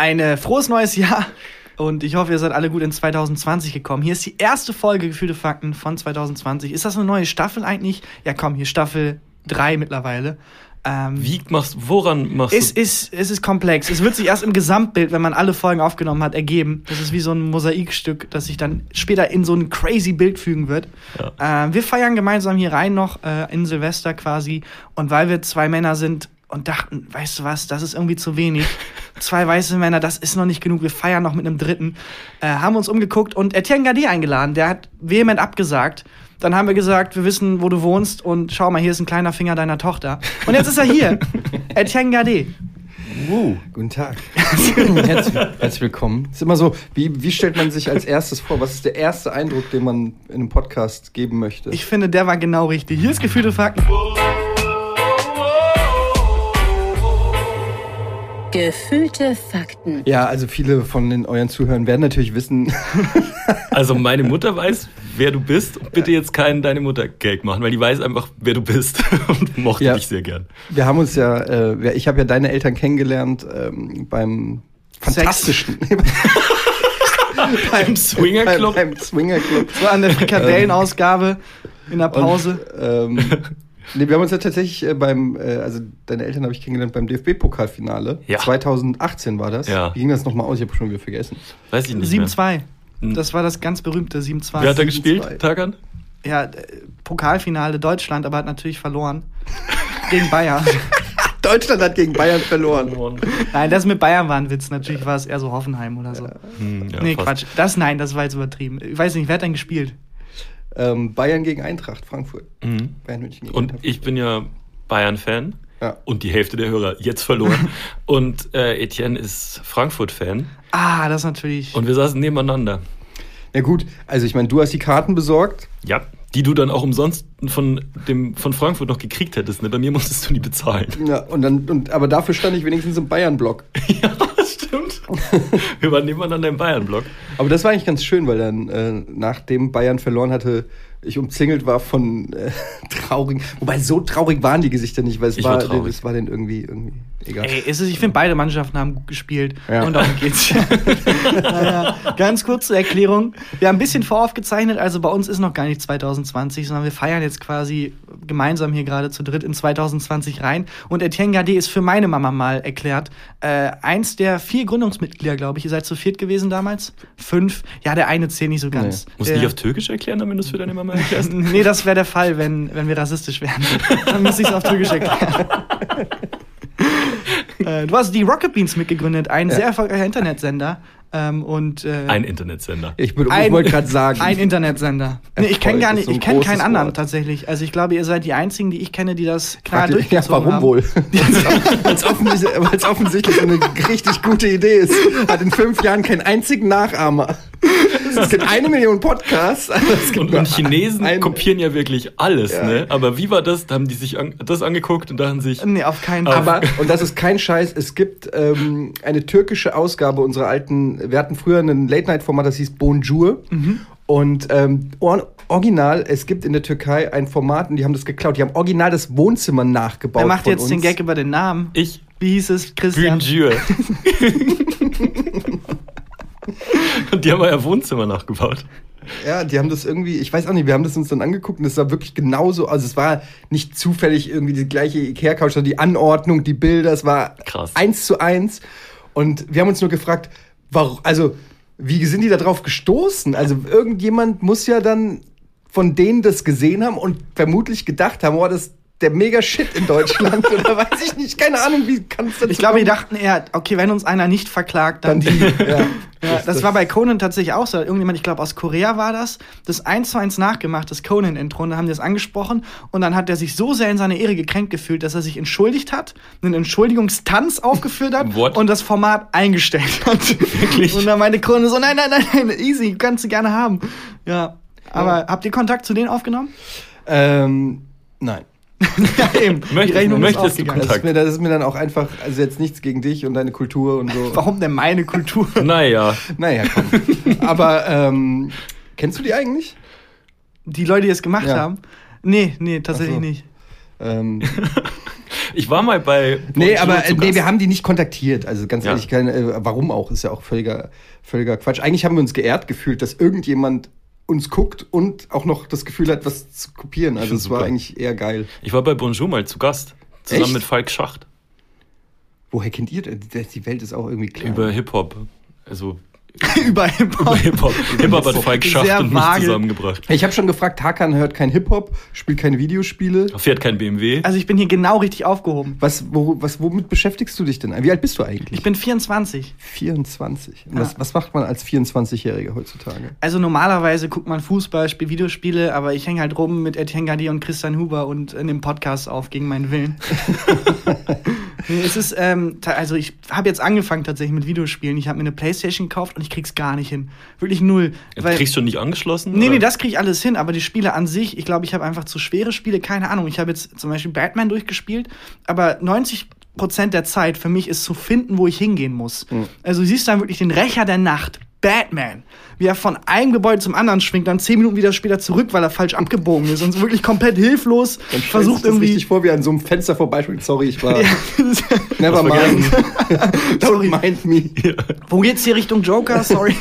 Ein frohes neues Jahr und ich hoffe, ihr seid alle gut in 2020 gekommen. Hier ist die erste Folge Gefühlte Fakten von 2020. Ist das eine neue Staffel eigentlich? Ja, komm, hier Staffel 3 mittlerweile. Ähm, Wie machst woran machst es du? Ist, es ist komplex. Es wird sich erst im Gesamtbild, wenn man alle Folgen aufgenommen hat, ergeben. Das ist wie so ein Mosaikstück, das sich dann später in so ein crazy Bild fügen wird. Ja. Äh, wir feiern gemeinsam hier rein noch äh, in Silvester quasi. Und weil wir zwei Männer sind, und dachten, weißt du was, das ist irgendwie zu wenig. Zwei weiße Männer, das ist noch nicht genug. Wir feiern noch mit einem dritten. Äh, haben uns umgeguckt und Etienne Gade eingeladen. Der hat vehement abgesagt. Dann haben wir gesagt, wir wissen, wo du wohnst und schau mal, hier ist ein kleiner Finger deiner Tochter. Und jetzt ist er hier. Etienne Gade. Uh, guten Tag. herzlich, herzlich, willkommen. Ist immer so, wie, wie stellt man sich als erstes vor? Was ist der erste Eindruck, den man in einem Podcast geben möchte? Ich finde, der war genau richtig. Hier ist Gefühlte Fakten. Gefühlte Fakten. Ja, also viele von den euren Zuhörern werden natürlich wissen. also meine Mutter weiß, wer du bist. Bitte jetzt keinen deine Mutter Gag machen, weil die weiß einfach, wer du bist und mochte ja, dich sehr gern. Wir haben uns ja, äh, ich habe ja deine Eltern kennengelernt ähm, beim fantastischen. beim Swinger Club. Beim, beim Swinger Club. So an der Frikadellenausgabe in der Pause. Und, ähm, Nee, wir haben uns ja tatsächlich äh, beim, äh, also deine Eltern habe ich kennengelernt beim DFB-Pokalfinale. Ja. 2018 war das. Ja. Wie ging das nochmal aus? Ich habe schon wieder vergessen. Weiß ich nicht 7-2. Hm. Das war das ganz berühmte 7-2. Wer hat da gespielt, Tagan? Ja, äh, Pokalfinale Deutschland, aber hat natürlich verloren. gegen Bayern. Deutschland hat gegen Bayern verloren. Nein, das mit Bayern war ein Witz. Natürlich war es eher so Hoffenheim oder so. Ja. Hm, ja, nee, fast. Quatsch. Das nein, das war jetzt übertrieben. Ich weiß nicht, wer hat denn gespielt? Ähm, Bayern gegen Eintracht, Frankfurt. Mhm. Bayern München gegen Und Eintracht. ich bin ja Bayern-Fan. Ja. Und die Hälfte der Hörer jetzt verloren. und äh, Etienne ist Frankfurt-Fan. Ah, das natürlich. Und wir saßen nebeneinander. Ja gut, also ich meine, du hast die Karten besorgt. Ja, die du dann auch umsonst von dem von Frankfurt noch gekriegt hättest. Ne? Bei mir musstest du nie bezahlen. Ja, und dann, und, aber dafür stand ich wenigstens im Bayern-Block. ja, stimmt. Wir waren nebeneinander im Bayern-Block. Aber das war eigentlich ganz schön, weil dann, äh, nachdem Bayern verloren hatte, ich umzingelt war von äh, traurigen, wobei so traurig waren die Gesichter nicht, weil es ich war, war es war denn irgendwie, irgendwie egal. Ey, ist es, ich finde beide Mannschaften haben gut gespielt ja. und darum geht's. naja, ganz kurz zur Erklärung. Wir haben ein bisschen voraufgezeichnet, also bei uns ist noch gar nicht 2020, sondern wir feiern jetzt quasi gemeinsam hier gerade zu dritt in 2020 rein. Und Etienne Gade ist für meine Mama mal erklärt, äh, eins der vier Gründungsmitglieder, glaube ich. Ihr seid zu viert gewesen damals? Fünf? Ja, der eine zählt nicht so ganz. Nee. Musst du nicht auf Türkisch erklären, damit du es für deine Mama erklärst? nee, das wäre der Fall, wenn, wenn wir rassistisch wären. Dann müsste ich es auf Türkisch erklären. Äh, du hast die Rocket Beans mitgegründet, ein ja. sehr erfolgreicher Internetsender. Ähm, und, äh, ein Internetsender. Ich, ich wollte gerade sagen. Ein Internetsender. Nee, ich kenne gar nicht, so ich kenne keinen anderen Wort. tatsächlich. Also ich glaube, ihr seid die einzigen, die ich kenne, die das klar Frag durchgezogen ja, warum haben. wohl? Weil es offensichtlich, offensichtlich eine richtig gute Idee ist. Hat in fünf Jahren keinen einzigen Nachahmer. Es gibt eine Million Podcasts. und, und Chinesen ein... kopieren ja wirklich alles, ja. ne? Aber wie war das? Da haben die sich an, das angeguckt und dachten sich. Nee, auf keinen Fall. Aber, und das ist kein Scheiß, es gibt ähm, eine türkische Ausgabe unserer alten, wir hatten früher ein Late-Night-Format, das hieß Bonjour. Mhm. Und ähm, original, es gibt in der Türkei ein Format und die haben das geklaut. Die haben original das Wohnzimmer nachgebaut. Wer macht jetzt uns. den Gag über den Namen? Ich. Wie hieß es, Christian? Bonjour. Und die haben euer Wohnzimmer nachgebaut. Ja, die haben das irgendwie, ich weiß auch nicht, wir haben das uns dann angeguckt und es war wirklich genauso, also es war nicht zufällig irgendwie die gleiche Ikea-Couch, sondern die Anordnung, die Bilder, es war Krass. eins zu eins. Und wir haben uns nur gefragt, warum, also, wie sind die da drauf gestoßen? Also, irgendjemand muss ja dann von denen das gesehen haben und vermutlich gedacht haben, oh, das, der mega Shit in Deutschland oder weiß ich nicht, keine Ahnung, wie kannst du das Ich glaube, die dachten eher, okay, wenn uns einer nicht verklagt, dann, dann die. ja. ja das, das, war bei Conan tatsächlich auch so. Irgendjemand, ich glaube aus Korea war das, das eins zu eins nachgemacht, das Conan-Intro, und da haben die das angesprochen und dann hat er sich so sehr in seine Ehre gekränkt gefühlt, dass er sich entschuldigt hat, einen Entschuldigungstanz aufgeführt hat What? und das Format eingestellt hat. Wirklich? Und dann meinte Conan so, nein, nein, nein, nein, easy, kannst du gerne haben. Ja. Aber ja. habt ihr Kontakt zu denen aufgenommen? Ähm, nein ja, eben. Möchtest, möchtest du Kontakt? Das ist, mir, das ist mir dann auch einfach, also jetzt nichts gegen dich und deine Kultur und so. Warum denn meine Kultur? naja. Naja, komm. Aber ähm, kennst du die eigentlich? Die Leute, die es gemacht ja. haben? Nee, nee, tatsächlich so. nicht. Ähm, Ich war mal bei. Nee, aber äh, nee, wir haben die nicht kontaktiert. Also ganz ja. ehrlich, keine, äh, warum auch? Ist ja auch völliger, völliger Quatsch. Eigentlich haben wir uns geehrt gefühlt, dass irgendjemand uns guckt und auch noch das Gefühl hat, was zu kopieren. Also es war eigentlich eher geil. Ich war bei Bonjour mal zu Gast. Zusammen Echt? mit Falk Schacht. Woher kennt ihr? Die Welt ist auch irgendwie klar. Über Hip-Hop. Also über Hip-Hop. Hip-Hop Hip hat Falk Schacht und mich zusammengebracht. Ich habe schon gefragt, Hakan hört kein Hip-Hop, spielt keine Videospiele. Fährt kein BMW. Also ich bin hier genau richtig aufgehoben. Was, wo, was, womit beschäftigst du dich denn? Wie alt bist du eigentlich? Ich bin 24. 24. Ja. Was, was macht man als 24-Jähriger heutzutage? Also normalerweise guckt man Fußball, spielt Videospiele, aber ich hänge halt rum mit Etienne Gardier und Christian Huber und in dem Podcast auf gegen meinen Willen. es ist, ähm, also ich habe jetzt angefangen tatsächlich mit Videospielen. Ich habe mir eine Playstation gekauft und ich krieg's gar nicht hin. Wirklich null. Weil, kriegst du nicht angeschlossen? Nee, oder? nee, das krieg ich alles hin, aber die Spiele an sich, ich glaube, ich habe einfach zu schwere Spiele, keine Ahnung. Ich habe jetzt zum Beispiel Batman durchgespielt, aber 90 Prozent der Zeit für mich ist zu finden, wo ich hingehen muss. Mhm. Also du siehst dann wirklich den Rächer der Nacht, Batman wie er von einem Gebäude zum anderen schwingt, dann zehn Minuten wieder später zurück, weil er falsch abgebogen ist und wirklich komplett hilflos dann versucht irgendwie. richtig vor, wie er an so einem Fenster vorbeispringt. Sorry, ich war. Never mind. Don't mind me. Ja. Wo geht's hier Richtung Joker? Sorry.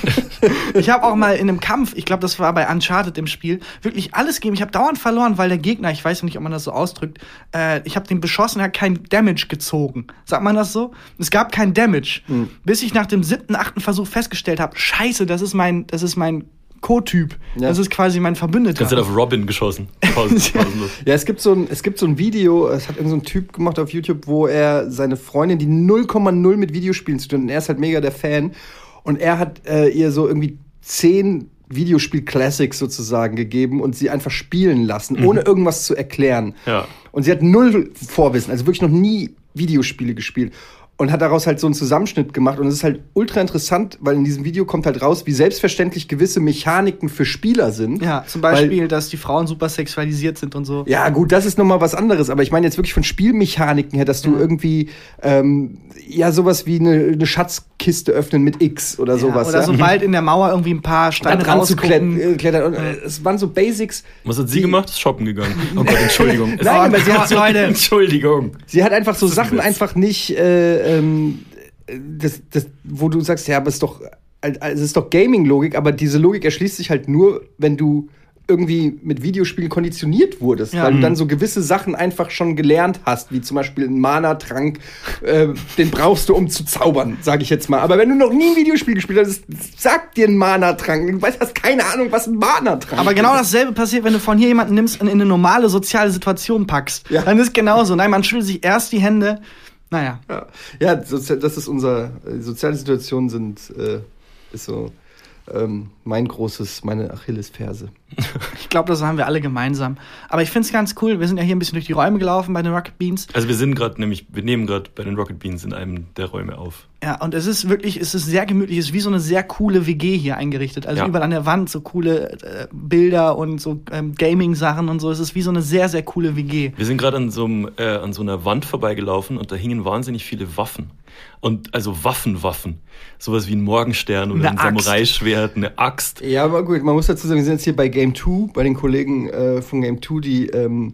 ich habe auch mal in einem Kampf, ich glaube, das war bei Uncharted im Spiel, wirklich alles gegeben. Ich habe dauernd verloren, weil der Gegner, ich weiß nicht, ob man das so ausdrückt, äh, ich habe den beschossen, er hat kein Damage gezogen. Sagt man das so? Es gab kein Damage. Mhm. Bis ich nach dem siebten, achten Versuch festgestellt habe, scheiße, das ist mein das ist mein Co-Typ. Ja. Das ist quasi mein Verbündeter. Ganz auf Robin geschossen. ja, es gibt, so ein, es gibt so ein Video, es hat irgendein so Typ gemacht auf YouTube, wo er seine Freundin, die 0,0 mit Videospielen zu tun, und er ist halt mega der Fan, und er hat äh, ihr so irgendwie zehn Videospiel-Classics sozusagen gegeben und sie einfach spielen lassen, mhm. ohne irgendwas zu erklären. Ja. Und sie hat null Vorwissen, also wirklich noch nie Videospiele gespielt und hat daraus halt so einen Zusammenschnitt gemacht. Und es ist halt ultra interessant, weil in diesem Video kommt halt raus, wie selbstverständlich gewisse Mechaniken für Spieler sind. Ja, zum Beispiel, weil, dass die Frauen super sexualisiert sind und so. Ja, gut, das ist nochmal was anderes. Aber ich meine jetzt wirklich von Spielmechaniken her, dass du ja. irgendwie, ähm, ja, sowas wie eine, eine, Schatzkiste öffnen mit X oder ja, sowas. Oder ja? sobald in der Mauer irgendwie ein paar Steine rausgucken. Äh, klettern. Äh, es waren so Basics. Was hat sie gemacht? Ist shoppen gegangen. Oh Gott, Entschuldigung. Nein, aber sie hat, Leute. Entschuldigung. Sie hat einfach so Sachen einfach nicht, äh, ähm, das, das, wo du sagst, ja, aber es ist doch, es ist doch Gaming-Logik, aber diese Logik erschließt sich halt nur, wenn du irgendwie mit Videospielen konditioniert wurdest, ja. weil du dann so gewisse Sachen einfach schon gelernt hast, wie zum Beispiel ein Mana-Trank, äh, den brauchst du, um zu zaubern, sage ich jetzt mal. Aber wenn du noch nie ein Videospiel gespielt hast, sag dir ein Mana-Trank. Du weißt, hast keine Ahnung, was ein Mana-Trank ist. Aber genau dasselbe passiert, wenn du von hier jemanden nimmst und in eine normale soziale Situation packst. Ja. Dann ist genauso. Nein, man schüttelt sich erst die Hände, naja. Ja, ja das ist unser. Soziale Situationen sind. Äh, ist so ähm, mein großes, meine Achillesferse. ich glaube, das haben wir alle gemeinsam. Aber ich finde es ganz cool. Wir sind ja hier ein bisschen durch die Räume gelaufen bei den Rocket Beans. Also wir sind gerade nämlich, wir nehmen gerade bei den Rocket Beans in einem der Räume auf. Ja, und es ist wirklich, es ist sehr gemütlich, es ist wie so eine sehr coole WG hier eingerichtet. Also ja. überall an der Wand so coole äh, Bilder und so ähm, Gaming-Sachen und so. Es ist wie so eine sehr, sehr coole WG. Wir sind gerade an, so äh, an so einer Wand vorbeigelaufen und da hingen wahnsinnig viele Waffen. Und also Waffen, Waffen. Sowas wie ein Morgenstern oder eine ein Samurai-Schwert, eine Axt. Ja, aber gut, man muss dazu sagen, wir sind jetzt hier bei Game 2, bei den Kollegen äh, von Game 2, die ähm,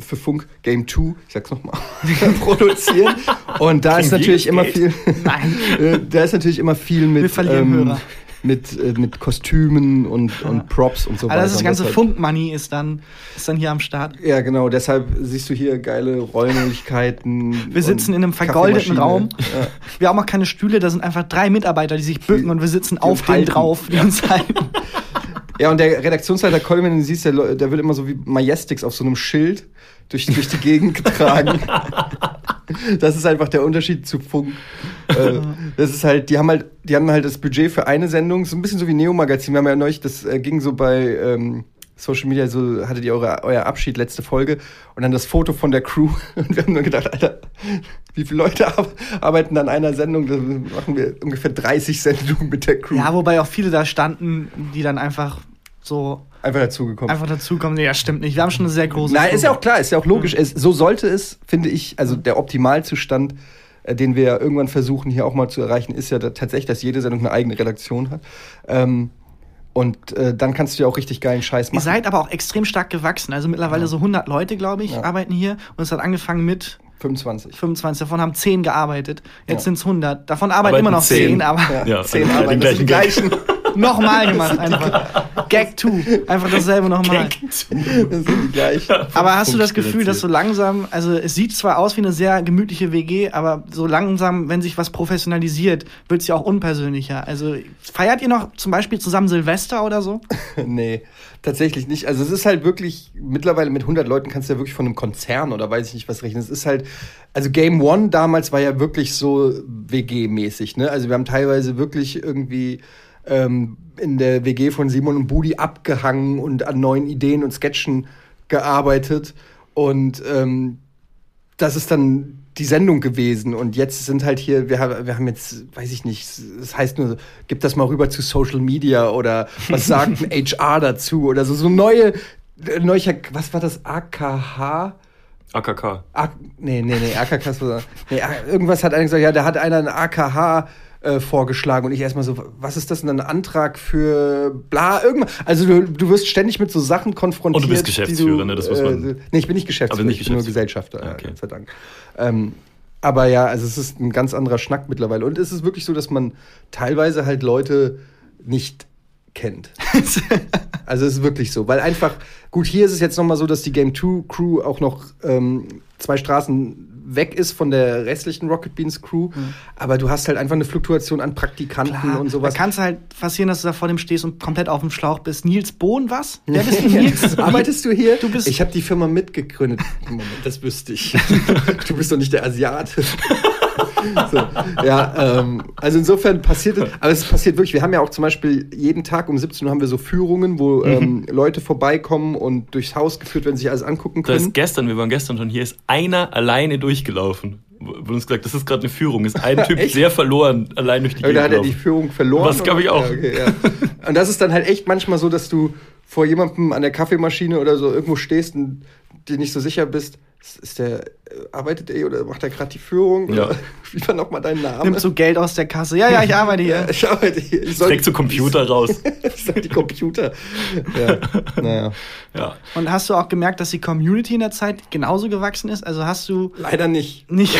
für Funk Game 2, ich sag's nochmal, produzieren. Und da ist natürlich immer viel. Nein. Äh, da ist natürlich immer viel mit. Wir verlieren ähm, Hörer mit, äh, mit Kostümen und, ja. und Props und so weiter. Also das ganze Funk-Money ist dann, ist dann hier am Start. Ja, genau. Deshalb siehst du hier geile Räumlichkeiten. wir sitzen in einem vergoldeten Raum. Ja. Wir haben auch keine Stühle, da sind einfach drei Mitarbeiter, die sich bücken und wir sitzen auf denen drauf die ganze Zeit. Ja, und der Redaktionsleiter wenn du siehst, der, der wird immer so wie Majestics auf so einem Schild durch, durch die Gegend getragen. das ist einfach der Unterschied zu Funk. Äh, das ist halt, die haben halt, die haben halt das Budget für eine Sendung, so ein bisschen so wie Neo Magazin. Wir haben ja neulich, das äh, ging so bei ähm, Social Media, so hattet ihr eure, euer Abschied letzte Folge und dann das Foto von der Crew. Und wir haben nur gedacht, Alter, wie viele Leute arbeiten an einer Sendung? Da machen wir ungefähr 30 Sendungen mit der Crew. Ja, wobei auch viele da standen, die dann einfach so Einfach dazugekommen. Einfach dazukommen. Nee, ja, stimmt nicht. Wir haben schon eine sehr große. Nein, ist ja auch klar, ist ja auch logisch. Mhm. Es, so sollte es, finde ich, also der Optimalzustand, den wir irgendwann versuchen hier auch mal zu erreichen, ist ja da, tatsächlich, dass jede Sendung eine eigene Redaktion hat. Ähm, und äh, dann kannst du ja auch richtig geilen Scheiß machen. Ihr seid aber auch extrem stark gewachsen. Also mittlerweile ja. so 100 Leute, glaube ich, ja. arbeiten hier. Und es hat angefangen mit 25. 25. Davon haben 10 gearbeitet. Jetzt ja. sind es 100. Davon arbeiten, arbeiten immer noch 10, 10 aber ja, ja 10 also arbeiten. Den gleichen. nochmal gemacht, einfach. Gag 2. Einfach dasselbe nochmal. Das sind die gleichen. Aber hast du das Gefühl, dass so langsam, also es sieht zwar aus wie eine sehr gemütliche WG, aber so langsam, wenn sich was professionalisiert, wird es ja auch unpersönlicher. Also feiert ihr noch zum Beispiel zusammen Silvester oder so? nee, tatsächlich nicht. Also es ist halt wirklich, mittlerweile mit 100 Leuten kannst du ja wirklich von einem Konzern oder weiß ich nicht was rechnen. Es ist halt, also Game One damals war ja wirklich so WG-mäßig, ne? Also wir haben teilweise wirklich irgendwie ähm, in der WG von Simon und Budi abgehangen und an neuen Ideen und Sketchen gearbeitet. Und ähm, das ist dann die Sendung gewesen. Und jetzt sind halt hier, wir, haben, wir haben jetzt, weiß ich nicht, das heißt nur, gib das mal rüber zu Social Media oder was sagt ein HR dazu oder so, so neue, neue, was war das, AKH? AKK. A nee, nee, nee, AKK. Nee, irgendwas hat einer gesagt, ja, da hat einer ein AKH äh, vorgeschlagen und ich erstmal so, was ist das denn ein Antrag für bla, irgendwas. Also du, du wirst ständig mit so Sachen konfrontiert. Und du bist Geschäftsführer, du, ne? Das muss man. Äh, nee, ich bin nicht Geschäftsführer, nicht ich bin nur Gesellschafter, ah, okay. Gott sei Dank. Ähm, aber ja, also es ist ein ganz anderer Schnack mittlerweile. Und es ist wirklich so, dass man teilweise halt Leute nicht kennt. also es ist wirklich so, weil einfach, gut, hier ist es jetzt nochmal so, dass die Game 2 Crew auch noch ähm, zwei Straßen weg ist von der restlichen Rocket Beans Crew. Mhm. Aber du hast halt einfach eine Fluktuation an Praktikanten Klar, und sowas. Da kann es halt passieren, dass du da vor dem stehst und komplett auf dem Schlauch bist. Nils Bohn, was? Wer bist du, Nils? Arbeitest du hier? Du bist ich habe die Firma mitgegründet. Moment, das wüsste ich. du bist doch nicht der Asiate. so, ja, ähm, also insofern passiert es, aber es passiert wirklich. Wir haben ja auch zum Beispiel jeden Tag um 17 Uhr haben wir so Führungen, wo mhm. ähm, Leute vorbeikommen und durchs Haus geführt werden, sich alles angucken können. Das ist gestern, wir waren gestern schon hier, ist einer alleine durchgelaufen. Wurde uns gesagt, das ist gerade eine Führung. Ist ein Typ sehr verloren, allein durch die Gegend. Da hat er die Führung verloren. Was glaube ich auch. Ja, okay, ja. Und das ist dann halt echt manchmal so, dass du vor jemandem an der Kaffeemaschine oder so irgendwo stehst und dir nicht so sicher bist ist der, äh, arbeitet er oder macht er gerade die Führung? Ja. Wie war nochmal dein Name? Nimmst du Geld aus der Kasse? Ja, ja, ich arbeite hier. Ja, ich arbeite hier. Ich soll, zu Computer ich, raus. ich soll die Computer. Ja, naja. Ja. Und hast du auch gemerkt, dass die Community in der Zeit genauso gewachsen ist? Also hast du. Leider nicht. Nicht.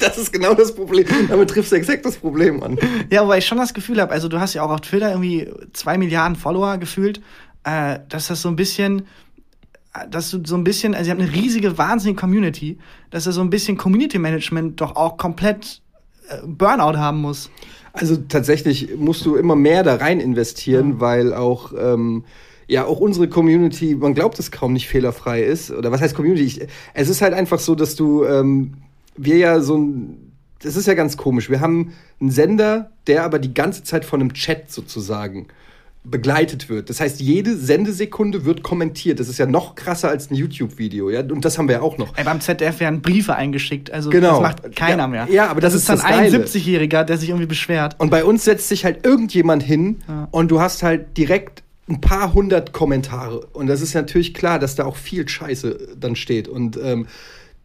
das ist genau das Problem. Damit triffst du exakt das Problem an. Ja, wobei ich schon das Gefühl habe, also du hast ja auch auf Twitter irgendwie zwei Milliarden Follower gefühlt, äh, dass das so ein bisschen dass du so ein bisschen, also ihr habt eine riesige, wahnsinnige Community, dass er so ein bisschen Community Management doch auch komplett äh, Burnout haben muss. Also tatsächlich musst du immer mehr da rein investieren, ja. weil auch ähm, ja auch unsere Community, man glaubt es kaum nicht fehlerfrei ist. Oder was heißt Community? Ich, es ist halt einfach so, dass du ähm, wir ja so ein das ist ja ganz komisch. Wir haben einen Sender, der aber die ganze Zeit von einem Chat sozusagen begleitet wird. Das heißt, jede Sendesekunde wird kommentiert. Das ist ja noch krasser als ein YouTube-Video, ja. Und das haben wir ja auch noch. Ey, beim ZDF werden Briefe eingeschickt. Also genau. das macht keiner ja, mehr. Ja, aber das, das ist, ist dann ein 70-Jähriger, der sich irgendwie beschwert. Und bei uns setzt sich halt irgendjemand hin ja. und du hast halt direkt ein paar hundert Kommentare. Und das ist natürlich klar, dass da auch viel Scheiße dann steht. Und ähm,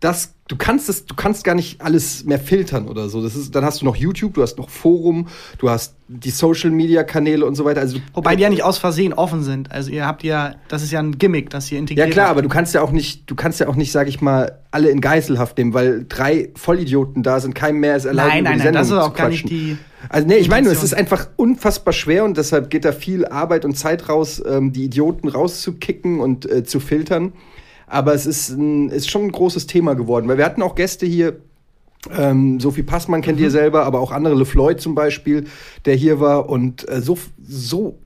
das, du kannst es, du kannst gar nicht alles mehr filtern oder so. Das ist, dann hast du noch YouTube, du hast noch Forum, du hast die Social Media Kanäle und so weiter. Also wobei die ja nicht aus Versehen offen sind. Also ihr habt ja, das ist ja ein Gimmick, das ihr integriert. Ja klar, aber du kannst ja auch nicht, du kannst ja auch nicht, sag ich mal, alle in Geiselhaft nehmen, weil drei Vollidioten da sind, keinem mehr ist erlaubt, nein, nein, nein, das ist auch gar nicht die. Also nee, ich meine, es ist einfach unfassbar schwer und deshalb geht da viel Arbeit und Zeit raus, ähm, die Idioten rauszukicken und äh, zu filtern. Aber es ist, ein, ist schon ein großes Thema geworden, weil wir hatten auch Gäste hier, ähm, Sophie Passmann kennt mhm. ihr selber, aber auch andere LeFloid zum Beispiel, der hier war und äh, so, so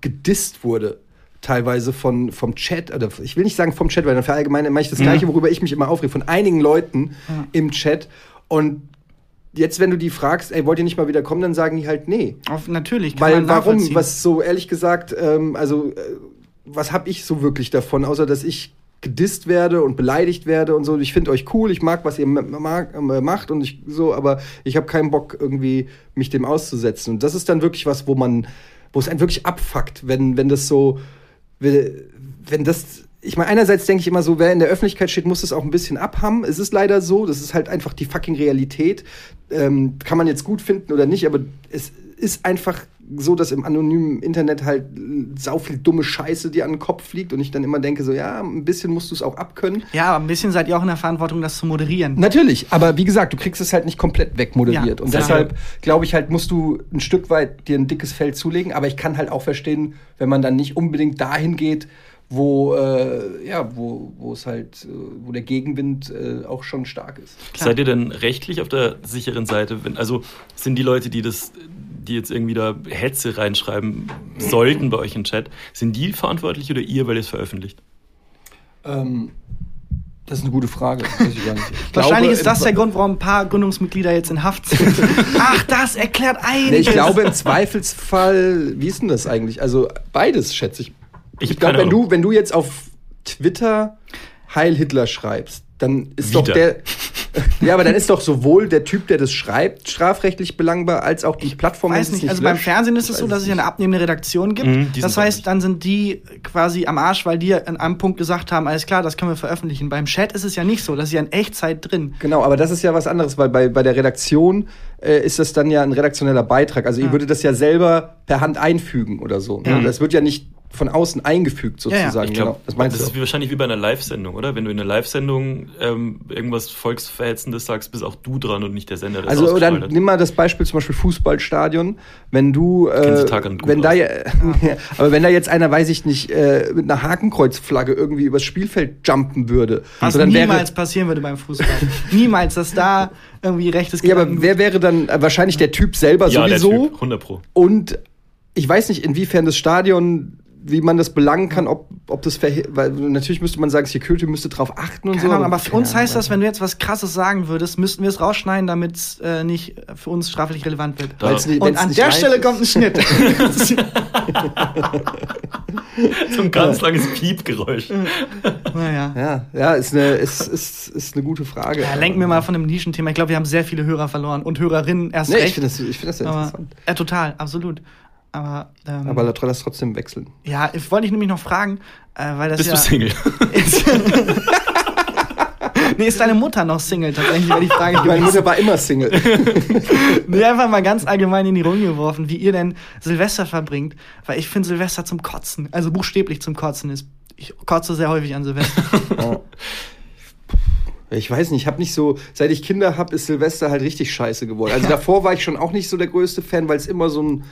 gedisst wurde teilweise von, vom Chat, oder ich will nicht sagen vom Chat, weil dann verallgemeine mache ich das Gleiche, worüber ich mich immer aufrege, von einigen Leuten ja. im Chat. Und jetzt, wenn du die fragst, ey, wollt ihr nicht mal wieder kommen, dann sagen die halt nee. Auf, natürlich. Weil warum, was so ehrlich gesagt, ähm, also äh, was habe ich so wirklich davon, außer dass ich gedisst werde und beleidigt werde und so. Ich finde euch cool, ich mag, was ihr mag, äh, macht und ich so, aber ich habe keinen Bock, irgendwie mich dem auszusetzen. Und das ist dann wirklich was, wo man, wo es einen wirklich abfuckt, wenn, wenn das so, wenn das ich meine, einerseits denke ich immer so, wer in der Öffentlichkeit steht, muss es auch ein bisschen abhaben. Es ist leider so, das ist halt einfach die fucking Realität. Ähm, kann man jetzt gut finden oder nicht, aber es ist einfach so, dass im anonymen Internet halt sau viel dumme Scheiße dir an den Kopf fliegt und ich dann immer denke, so, ja, ein bisschen musst du es auch abkönnen. Ja, ein bisschen seid ihr auch in der Verantwortung, das zu moderieren. Natürlich, aber wie gesagt, du kriegst es halt nicht komplett wegmoderiert. Ja, und deshalb, glaube ich, halt, musst du ein Stück weit dir ein dickes Feld zulegen. Aber ich kann halt auch verstehen, wenn man dann nicht unbedingt dahin geht, wo äh, ja wo wo es halt äh, wo der Gegenwind äh, auch schon stark ist. Klar. Seid ihr denn rechtlich auf der sicheren Seite? Wenn, also sind die Leute, die das die jetzt irgendwie da Hetze reinschreiben sollten bei euch im Chat, sind die verantwortlich oder ihr, weil ihr es veröffentlicht? Ähm, das ist eine gute Frage. Wahrscheinlich ist das der Grund, warum ein paar Gründungsmitglieder jetzt in Haft sind. Ach, das erklärt einiges. Nee, ich glaube im Zweifelsfall, wie ist denn das eigentlich? Also beides, schätze ich. Ich, ich glaube, wenn du, wenn du jetzt auf Twitter Heil Hitler schreibst, dann ist Wieder. doch der. Ja, aber dann ist doch sowohl der Typ, der das schreibt, strafrechtlich belangbar, als auch die Plattform. Ich weiß nicht, also beim Fernsehen ist es so, dass es eine abnehmende Redaktion gibt. Mhm, das heißt, dann sind die quasi am Arsch, weil die an einem Punkt gesagt haben, alles klar, das können wir veröffentlichen. Beim Chat ist es ja nicht so, das ist ja in Echtzeit drin. Genau, aber das ist ja was anderes, weil bei, bei der Redaktion äh, ist das dann ja ein redaktioneller Beitrag. Also ja. ihr würdet das ja selber per Hand einfügen oder so. Ne? Das wird ja nicht von außen eingefügt sozusagen. Ja, ja. Ich glaub, genau. Das, das ist wie wahrscheinlich wie bei einer Live-Sendung, oder? Wenn du in einer Live-Sendung ähm, irgendwas Volksverhetzendes sagst, bist auch du dran und nicht der Sender. Der also oder nimm mal das Beispiel zum Beispiel Fußballstadion. Wenn du, äh, wenn da, ja, aber wenn da jetzt einer, weiß ich nicht, äh, mit einer Hakenkreuzflagge irgendwie übers Spielfeld jumpen würde, was also niemals wäre, passieren würde beim Fußball. niemals, dass da irgendwie rechtes. Ja, aber wer wäre dann äh, wahrscheinlich der Typ selber ja, sowieso? Der typ, 100 pro. Und ich weiß nicht, inwiefern das Stadion wie man das belangen kann, ob, ob das weil natürlich müsste man sagen, Security müsste drauf achten und Keine so. Ahnung, aber für uns heißt das, wenn du jetzt was krasses sagen würdest, müssten wir es rausschneiden, damit es äh, nicht für uns straflich relevant wird. Da. Nicht, und an der Stelle ist. kommt ein Schnitt. so ein ganz langes Piepgeräusch. naja. Ja, ja ist, eine, ist, ist, ist eine gute Frage. Ja, lenken wir mal von dem Nischenthema. Ich glaube, wir haben sehr viele Hörer verloren und Hörerinnen erst nee, recht. Ich finde das, find das sehr aber, interessant. Ja, total, absolut. Aber, ähm, aber lass trotzdem wechseln. Ja, ich wollte ich nämlich noch fragen, äh, weil das Bist ja, du Single? nee, ist deine Mutter noch Single tatsächlich? War die Frage Meine Mutter war immer Single. nee, einfach mal ganz allgemein in die Runde geworfen, wie ihr denn Silvester verbringt. Weil ich finde Silvester zum Kotzen, also buchstäblich zum Kotzen ist. Ich kotze sehr häufig an Silvester. Ja. Ich weiß nicht, ich habe nicht so, seit ich Kinder habe, ist Silvester halt richtig scheiße geworden. Also davor war ich schon auch nicht so der größte Fan, weil es immer so ein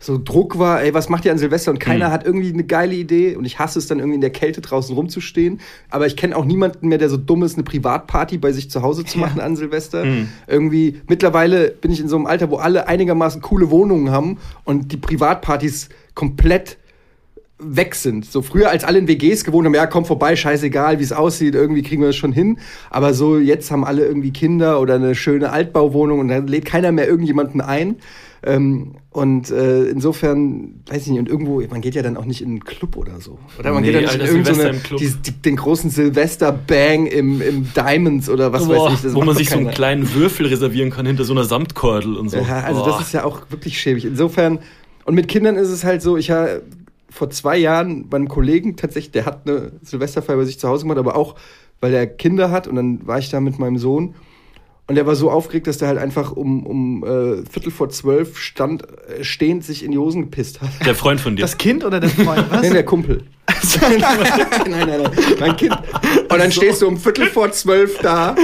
so Druck war, ey, was macht ihr an Silvester? Und keiner mhm. hat irgendwie eine geile Idee. Und ich hasse es dann irgendwie in der Kälte draußen rumzustehen. Aber ich kenne auch niemanden mehr, der so dumm ist, eine Privatparty bei sich zu Hause zu machen ja. an Silvester. Mhm. Irgendwie, mittlerweile bin ich in so einem Alter, wo alle einigermaßen coole Wohnungen haben und die Privatpartys komplett weg sind. So früher, als alle in WGs gewohnt haben, ja, komm vorbei, scheißegal, wie es aussieht, irgendwie kriegen wir das schon hin. Aber so, jetzt haben alle irgendwie Kinder oder eine schöne Altbauwohnung und dann lädt keiner mehr irgendjemanden ein. Ähm, und äh, insofern, weiß ich nicht, und irgendwo, man geht ja dann auch nicht in einen Club oder so. Oder man nee, geht dann nicht in irgendeine, die, die, den großen Silvester-Bang im, im Diamonds oder was Boah, weiß ich. Das wo man sich so einen kleinen Würfel reservieren kann hinter so einer Samtkordel und so. Ja, also Boah. das ist ja auch wirklich schäbig. Insofern, und mit Kindern ist es halt so, ich habe vor zwei Jahren beim Kollegen tatsächlich, der hat eine Silvesterfeier bei sich zu Hause gemacht, aber auch, weil er Kinder hat und dann war ich da mit meinem Sohn und der war so aufgeregt, dass der halt einfach um, um äh, Viertel vor zwölf stand, äh, stehend sich in die Hosen gepisst hat. Der Freund von dir? Das Kind oder der Freund? Was? Nein, der Kumpel. nein, nein, nein, mein Kind. Und dann stehst du um Viertel vor zwölf da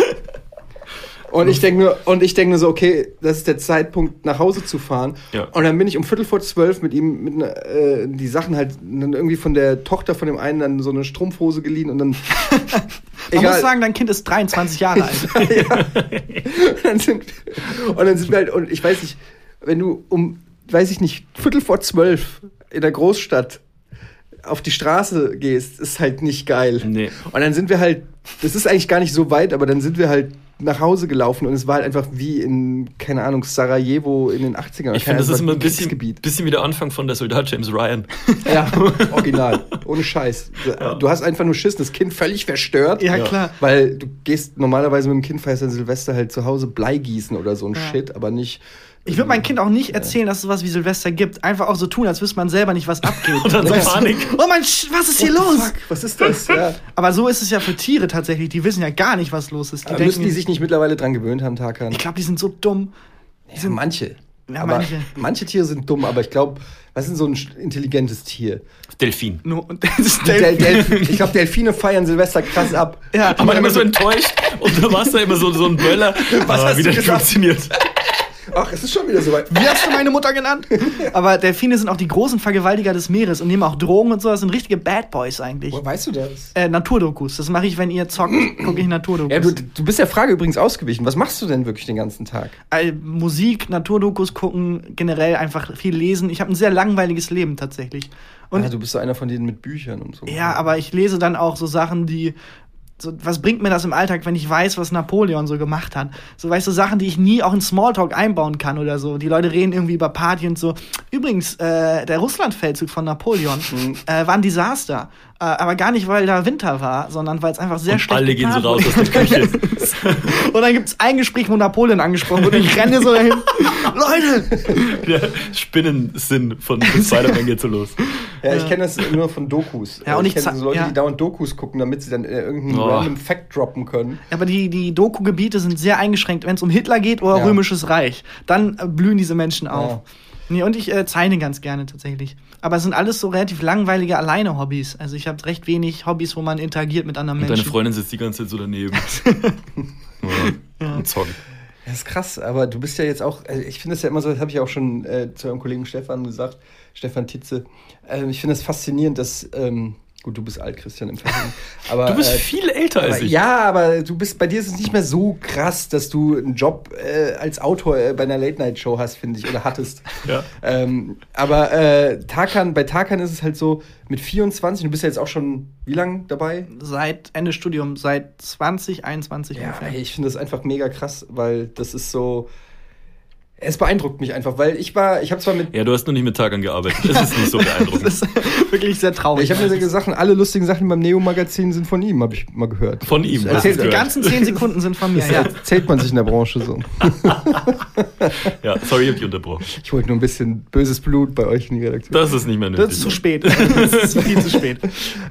und ich denke nur, und ich denke nur so, okay, das ist der Zeitpunkt, nach Hause zu fahren. Ja. Und dann bin ich um Viertel vor zwölf mit ihm, mit ne, äh, die Sachen halt dann irgendwie von der Tochter von dem einen dann so eine Strumpfhose geliehen und dann. Man egal. muss sagen, dein Kind ist 23 Jahre alt. ja. und, dann sind, und dann sind wir halt, und ich weiß nicht, wenn du um, weiß ich nicht, Viertel vor zwölf in der Großstadt auf die Straße gehst, ist halt nicht geil. Nee. Und dann sind wir halt, das ist eigentlich gar nicht so weit, aber dann sind wir halt nach Hause gelaufen und es war halt einfach wie in, keine Ahnung, Sarajevo in den 80ern. Ich finde, das ist immer ein bisschen, bisschen wie der Anfang von der Soldat James Ryan. Ja, original. Ohne Scheiß. Ja. Du hast einfach nur Schiss, das Kind völlig verstört. Ja, klar. Weil du gehst normalerweise mit dem Kind feierst an Silvester halt zu Hause Blei gießen oder so ein ja. Shit, aber nicht ich würde meinem Kind auch nicht erzählen, dass es was wie Silvester gibt. Einfach auch so tun, als wüsste man selber nicht, was abgeht. Und dann so Panik. Oh mein, Sch was ist hier los? Fuck? Was ist das? Ja. Aber so ist es ja für Tiere tatsächlich. Die wissen ja gar nicht, was los ist. Die denken, müssen die sich nicht mittlerweile dran gewöhnt haben, Tarkan? Ich glaube, die sind so dumm. Die ja, sind manche. Ja, aber manche. manche Tiere sind dumm, aber ich glaube, was ist denn so ein intelligentes Tier? Delfin. No, Delfin. Delfin. Ich glaube, Delfine feiern Silvester krass ab. Ja, aber immer so enttäuscht und du warst da immer so, so ein Böller. Was ah, hast wieder funktioniert. Ach, es ist schon wieder soweit. Wie hast du meine Mutter genannt? Aber Delfine sind auch die großen Vergewaltiger des Meeres und nehmen auch Drogen und so. Das sind richtige Bad Boys eigentlich. Wo weißt du das? Äh, Naturdokus. Das mache ich, wenn ihr zockt, gucke ich Naturdokus. Ja, du, du bist der Frage übrigens ausgewichen. Was machst du denn wirklich den ganzen Tag? Äh, Musik, Naturdokus gucken, generell einfach viel lesen. Ich habe ein sehr langweiliges Leben tatsächlich. Und ah, du bist so einer von denen mit Büchern und so. Ja, aber ich lese dann auch so Sachen, die so, was bringt mir das im Alltag, wenn ich weiß, was Napoleon so gemacht hat? So, weißt du, so Sachen, die ich nie auch in Smalltalk einbauen kann oder so. Die Leute reden irgendwie über Party und so. Übrigens, äh, der Russlandfeldzug von Napoleon mhm. äh, war ein Desaster. Äh, aber gar nicht, weil da Winter war, sondern weil es einfach sehr und schlecht Alle gehen so raus aus der Küche. und dann gibt es ein Gespräch, wo Napoleon angesprochen wird und ich renne so dahin. Leute! Der Spinnensinn von Spider-Man geht so los. Ja, ich kenne das nur von Dokus. Ja, und ich, ich kenne so Leute, ja. die dauernd Dokus gucken, damit sie dann irgendeinen oh. random Fact droppen können. Ja, aber die, die Doku-Gebiete sind sehr eingeschränkt, wenn es um Hitler geht oder ja. Römisches Reich. Dann äh, blühen diese Menschen auf. Ja. Nee, und ich äh, zeichne ganz gerne tatsächlich. Aber es sind alles so relativ langweilige Alleine-Hobbys. Also ich habe recht wenig Hobbys, wo man interagiert mit anderen und Menschen. Deine Freundin sitzt die ganze Zeit so daneben. ja. Und zocken. Das ist krass, aber du bist ja jetzt auch, also ich finde es ja immer so, das habe ich auch schon äh, zu eurem Kollegen Stefan gesagt, Stefan Titze. Ähm, ich finde es das faszinierend, dass ähm, Gut, du bist alt, Christian, im Fernsehen. Aber, du bist äh, viel älter aber, als ich. Ja, aber du bist, bei dir ist es nicht mehr so krass, dass du einen Job äh, als Autor äh, bei einer Late-Night-Show hast, finde ich, oder hattest. ja. Ähm, aber äh, Tarkan, bei Tarkan ist es halt so, mit 24, du bist ja jetzt auch schon wie lange dabei? Seit Ende Studium, seit 2021 ja, ungefähr. Ich finde das einfach mega krass, weil das ist so es beeindruckt mich einfach, weil ich war, ich habe zwar mit. Ja, du hast noch nicht mit Tag gearbeitet. Das ist nicht so beeindruckend. das ist wirklich sehr traurig. Ich habe mir gesagt, alle lustigen Sachen beim Neo-Magazin sind von ihm, habe ich mal gehört. Von ihm. Ja, die ganzen zehn Sekunden sind von mir. Das ja. erzählt man sich in der Branche so. ja, sorry, ich hab dich unterbrochen. Ich wollte nur ein bisschen böses Blut bei euch in die Redaktion. Das ist nicht mehr nötig. Das ist zu spät. Das ist viel zu spät.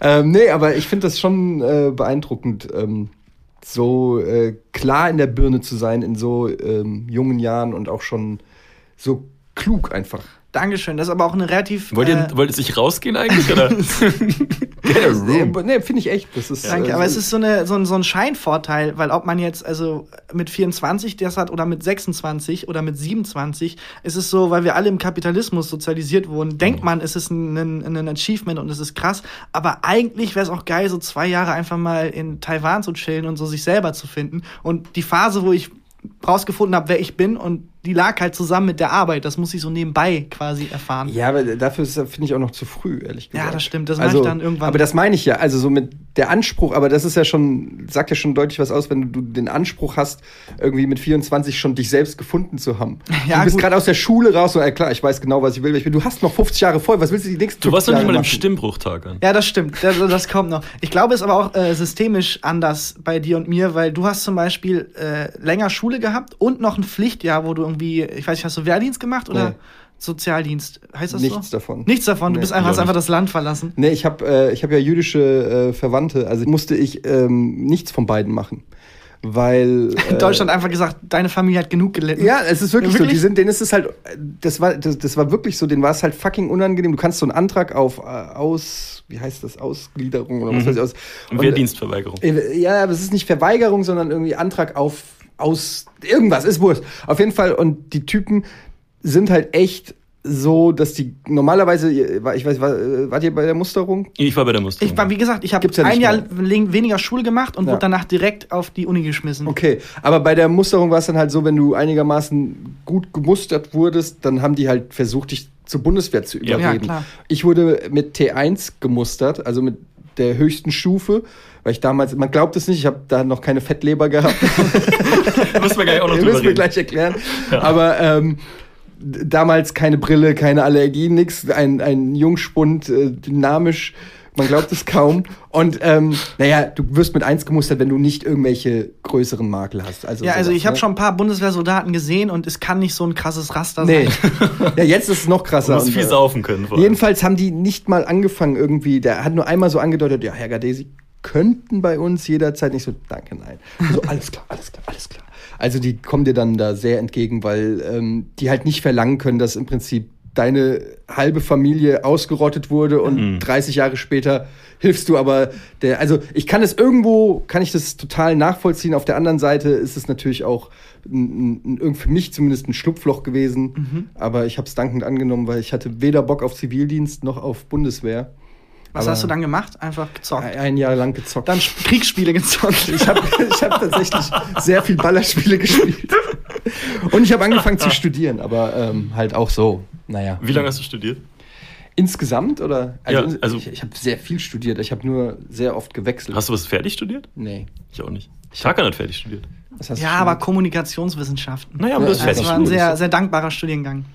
ähm, nee, aber ich finde das schon äh, beeindruckend. Ähm, so äh, klar in der Birne zu sein in so ähm, jungen Jahren und auch schon so klug einfach. Dankeschön. Das ist aber auch eine relativ. Wollt ihr, äh, wollt ihr sich rausgehen eigentlich? Oder? nee, finde ich echt. Das ist, Danke, äh, aber es ist so, eine, so, ein, so ein Scheinvorteil, weil ob man jetzt also mit 24 das hat oder mit 26 oder mit 27, ist es so, weil wir alle im Kapitalismus sozialisiert wurden, denkt mhm. man, es ist ein, ein, ein Achievement und es ist krass. Aber eigentlich wäre es auch geil, so zwei Jahre einfach mal in Taiwan zu chillen und so sich selber zu finden. Und die Phase, wo ich rausgefunden habe, wer ich bin und die lag halt zusammen mit der Arbeit. Das muss ich so nebenbei quasi erfahren. Ja, aber dafür finde ich auch noch zu früh, ehrlich gesagt. Ja, das stimmt. Das also, mache ich dann irgendwann. Aber das meine ich ja. Also so mit der Anspruch, aber das ist ja schon, sagt ja schon deutlich was aus, wenn du den Anspruch hast, irgendwie mit 24 schon dich selbst gefunden zu haben. Ja, du bist gerade aus der Schule raus und ja, klar, ich weiß genau, was ich will. Ich will. Du hast noch 50 Jahre voll. Was willst du die nächsten Du warst noch nicht mal im Stimmbruchtag an. Ja, das stimmt. Das, das kommt noch. Ich glaube, es ist aber auch äh, systemisch anders bei dir und mir, weil du hast zum Beispiel äh, länger Schule gehabt und noch ein Pflichtjahr, wo du irgendwie, ich weiß nicht, hast du Wehrdienst gemacht oder? Nee. Sozialdienst. Heißt das Nichts so? davon. Nichts davon. Du bist einfach, hast einfach das Land verlassen. Nee, ich habe äh, hab ja jüdische äh, Verwandte. Also musste ich ähm, nichts von beiden machen. Weil. Äh, In Deutschland einfach gesagt, deine Familie hat genug gelitten. Ja, es ist wirklich, wirklich? so. Die sind, denen ist es halt. Das war, das, das war wirklich so, denen war es halt fucking unangenehm. Du kannst so einen Antrag auf äh, aus. Wie heißt das? Ausgliederung oder was mhm. weiß ich aus. Und, Wehrdienstverweigerung. Äh, ja, aber es ist nicht Verweigerung, sondern irgendwie Antrag auf aus irgendwas, ist Wurst. Auf jeden Fall, und die Typen sind halt echt so, dass die normalerweise, ich weiß, war, wart ihr bei der Musterung? Ich war bei der Musterung. Ich war, wie gesagt, ich habe ja ein Jahr mehr. weniger Schule gemacht und ja. wurde danach direkt auf die Uni geschmissen. Okay, aber bei der Musterung war es dann halt so, wenn du einigermaßen gut gemustert wurdest, dann haben die halt versucht, dich zur Bundeswehr zu überreden. Ja, klar. Ich wurde mit T1 gemustert, also mit der höchsten Stufe, weil ich damals, man glaubt es nicht, ich habe da noch keine Fettleber gehabt. müssen wir gleich auch noch drüber Müssen wir gleich erklären. Ja. Aber ähm, damals keine Brille, keine Allergie, nix, ein, ein Jungspund, äh, dynamisch, man glaubt es kaum. Und ähm, naja, du wirst mit eins gemustert, wenn du nicht irgendwelche größeren Makel hast. Also ja, also ich habe ne? schon ein paar Bundeswehrsoldaten gesehen und es kann nicht so ein krasses Raster nee. sein. ja, jetzt ist es noch krasser. Du musst viel äh, saufen können. Jedenfalls haben die nicht mal angefangen irgendwie, der hat nur einmal so angedeutet, ja, Herr Gardesi, könnten bei uns jederzeit nicht so, danke, nein. So, alles klar, alles klar, alles klar. Also die kommen dir dann da sehr entgegen, weil ähm, die halt nicht verlangen können, dass im Prinzip deine halbe Familie ausgerottet wurde und mhm. 30 Jahre später hilfst du aber der, also ich kann es irgendwo, kann ich das total nachvollziehen. Auf der anderen Seite ist es natürlich auch ein, ein, für mich zumindest ein Schlupfloch gewesen, mhm. aber ich habe es dankend angenommen, weil ich hatte weder Bock auf Zivildienst noch auf Bundeswehr. Was hast du dann gemacht? Einfach gezockt? Ein Jahr lang gezockt. Dann Kriegsspiele gezockt. Ich habe ich hab tatsächlich sehr viel Ballerspiele gespielt. Und ich habe angefangen zu studieren, aber ähm, halt auch so. Naja. Wie lange hast du studiert? Insgesamt oder? Also, ja, also ich, ich habe sehr viel studiert. Ich habe nur sehr oft gewechselt. Hast du was fertig studiert? Nee. Ich auch nicht. Ich habe gar nicht fertig studiert. ja, aber Kommunikationswissenschaften. Naja, aber das ist fertig. Das war ein sehr, sehr dankbarer Studiengang.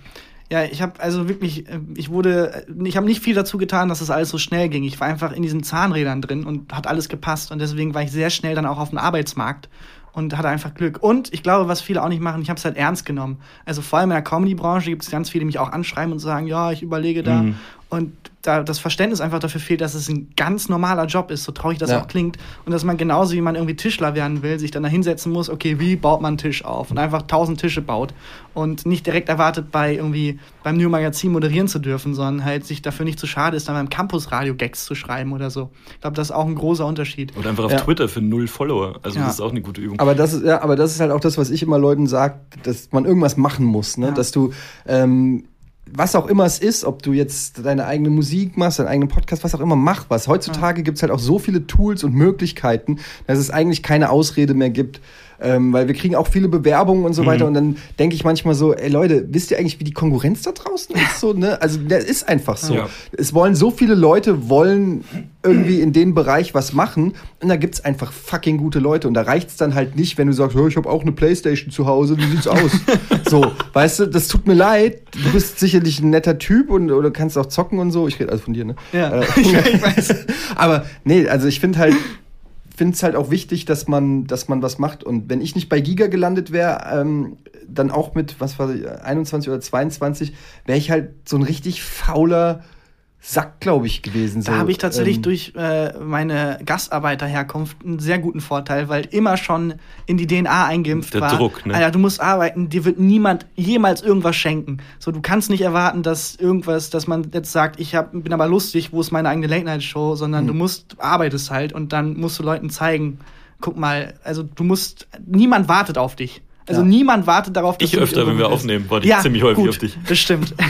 Ja, ich habe also wirklich, äh, ich wurde, ich habe nicht viel dazu getan, dass es das alles so schnell ging. Ich war einfach in diesen Zahnrädern drin und hat alles gepasst und deswegen war ich sehr schnell dann auch auf dem Arbeitsmarkt und hatte einfach Glück. Und ich glaube, was viele auch nicht machen, ich habe es halt ernst genommen. Also vor allem in der Comedy-Branche gibt es ganz viele, die mich auch anschreiben und sagen, ja, ich überlege da. Mhm. Und da das Verständnis einfach dafür fehlt, dass es ein ganz normaler Job ist, so traurig das ja. auch klingt. Und dass man genauso wie man irgendwie Tischler werden will, sich dann da hinsetzen muss, okay, wie baut man einen Tisch auf? Und einfach tausend Tische baut. Und nicht direkt erwartet, bei irgendwie beim New Magazin moderieren zu dürfen, sondern halt sich dafür nicht zu schade ist, dann beim Campus-Radio Gags zu schreiben oder so. Ich glaube, das ist auch ein großer Unterschied. Oder einfach auf ja. Twitter für null Follower. Also ja. das ist auch eine gute Übung. Aber das ist, ja, aber das ist halt auch das, was ich immer Leuten sage, dass man irgendwas machen muss. Ne? Dass du ähm, was auch immer es ist, ob du jetzt deine eigene Musik machst, deinen eigenen Podcast, was auch immer, mach was. Heutzutage ja. gibt es halt auch so viele Tools und Möglichkeiten, dass es eigentlich keine Ausrede mehr gibt, ähm, weil wir kriegen auch viele Bewerbungen und so mhm. weiter. Und dann denke ich manchmal so, ey Leute, wisst ihr eigentlich, wie die Konkurrenz da draußen ist? So, ne? Also der ist einfach so. Ja. Es wollen so viele Leute, wollen irgendwie in dem Bereich was machen. Und da gibt's einfach fucking gute Leute. Und da reicht's dann halt nicht, wenn du sagst, ich habe auch eine Playstation zu Hause, wie sieht's aus? so, weißt du, das tut mir leid. Du bist sicherlich ein netter Typ und oder kannst auch zocken und so. Ich rede also von dir, ne? Ja, äh, ich weiß. Aber nee, also ich finde halt, finde es halt auch wichtig, dass man, dass man was macht. Und wenn ich nicht bei Giga gelandet wäre, ähm, dann auch mit, was war 21 oder 22, wäre ich halt so ein richtig fauler Sack, glaube ich, gewesen. Da so, habe ich tatsächlich ähm, durch äh, meine Gastarbeiterherkunft einen sehr guten Vorteil, weil immer schon in die DNA eingeimpft der war. Druck, ne? Alter, du musst arbeiten, dir wird niemand jemals irgendwas schenken. So, du kannst nicht erwarten, dass irgendwas, dass man jetzt sagt, ich hab, bin aber lustig, wo ist meine eigene Late-Night-Show, sondern mhm. du musst, du arbeitest halt und dann musst du Leuten zeigen, guck mal, also du musst, niemand wartet auf dich. Also ja. niemand wartet darauf, dass ich du öfter, wenn wir bist. aufnehmen, warte ich ja, ziemlich häufig gut, auf dich. Das stimmt.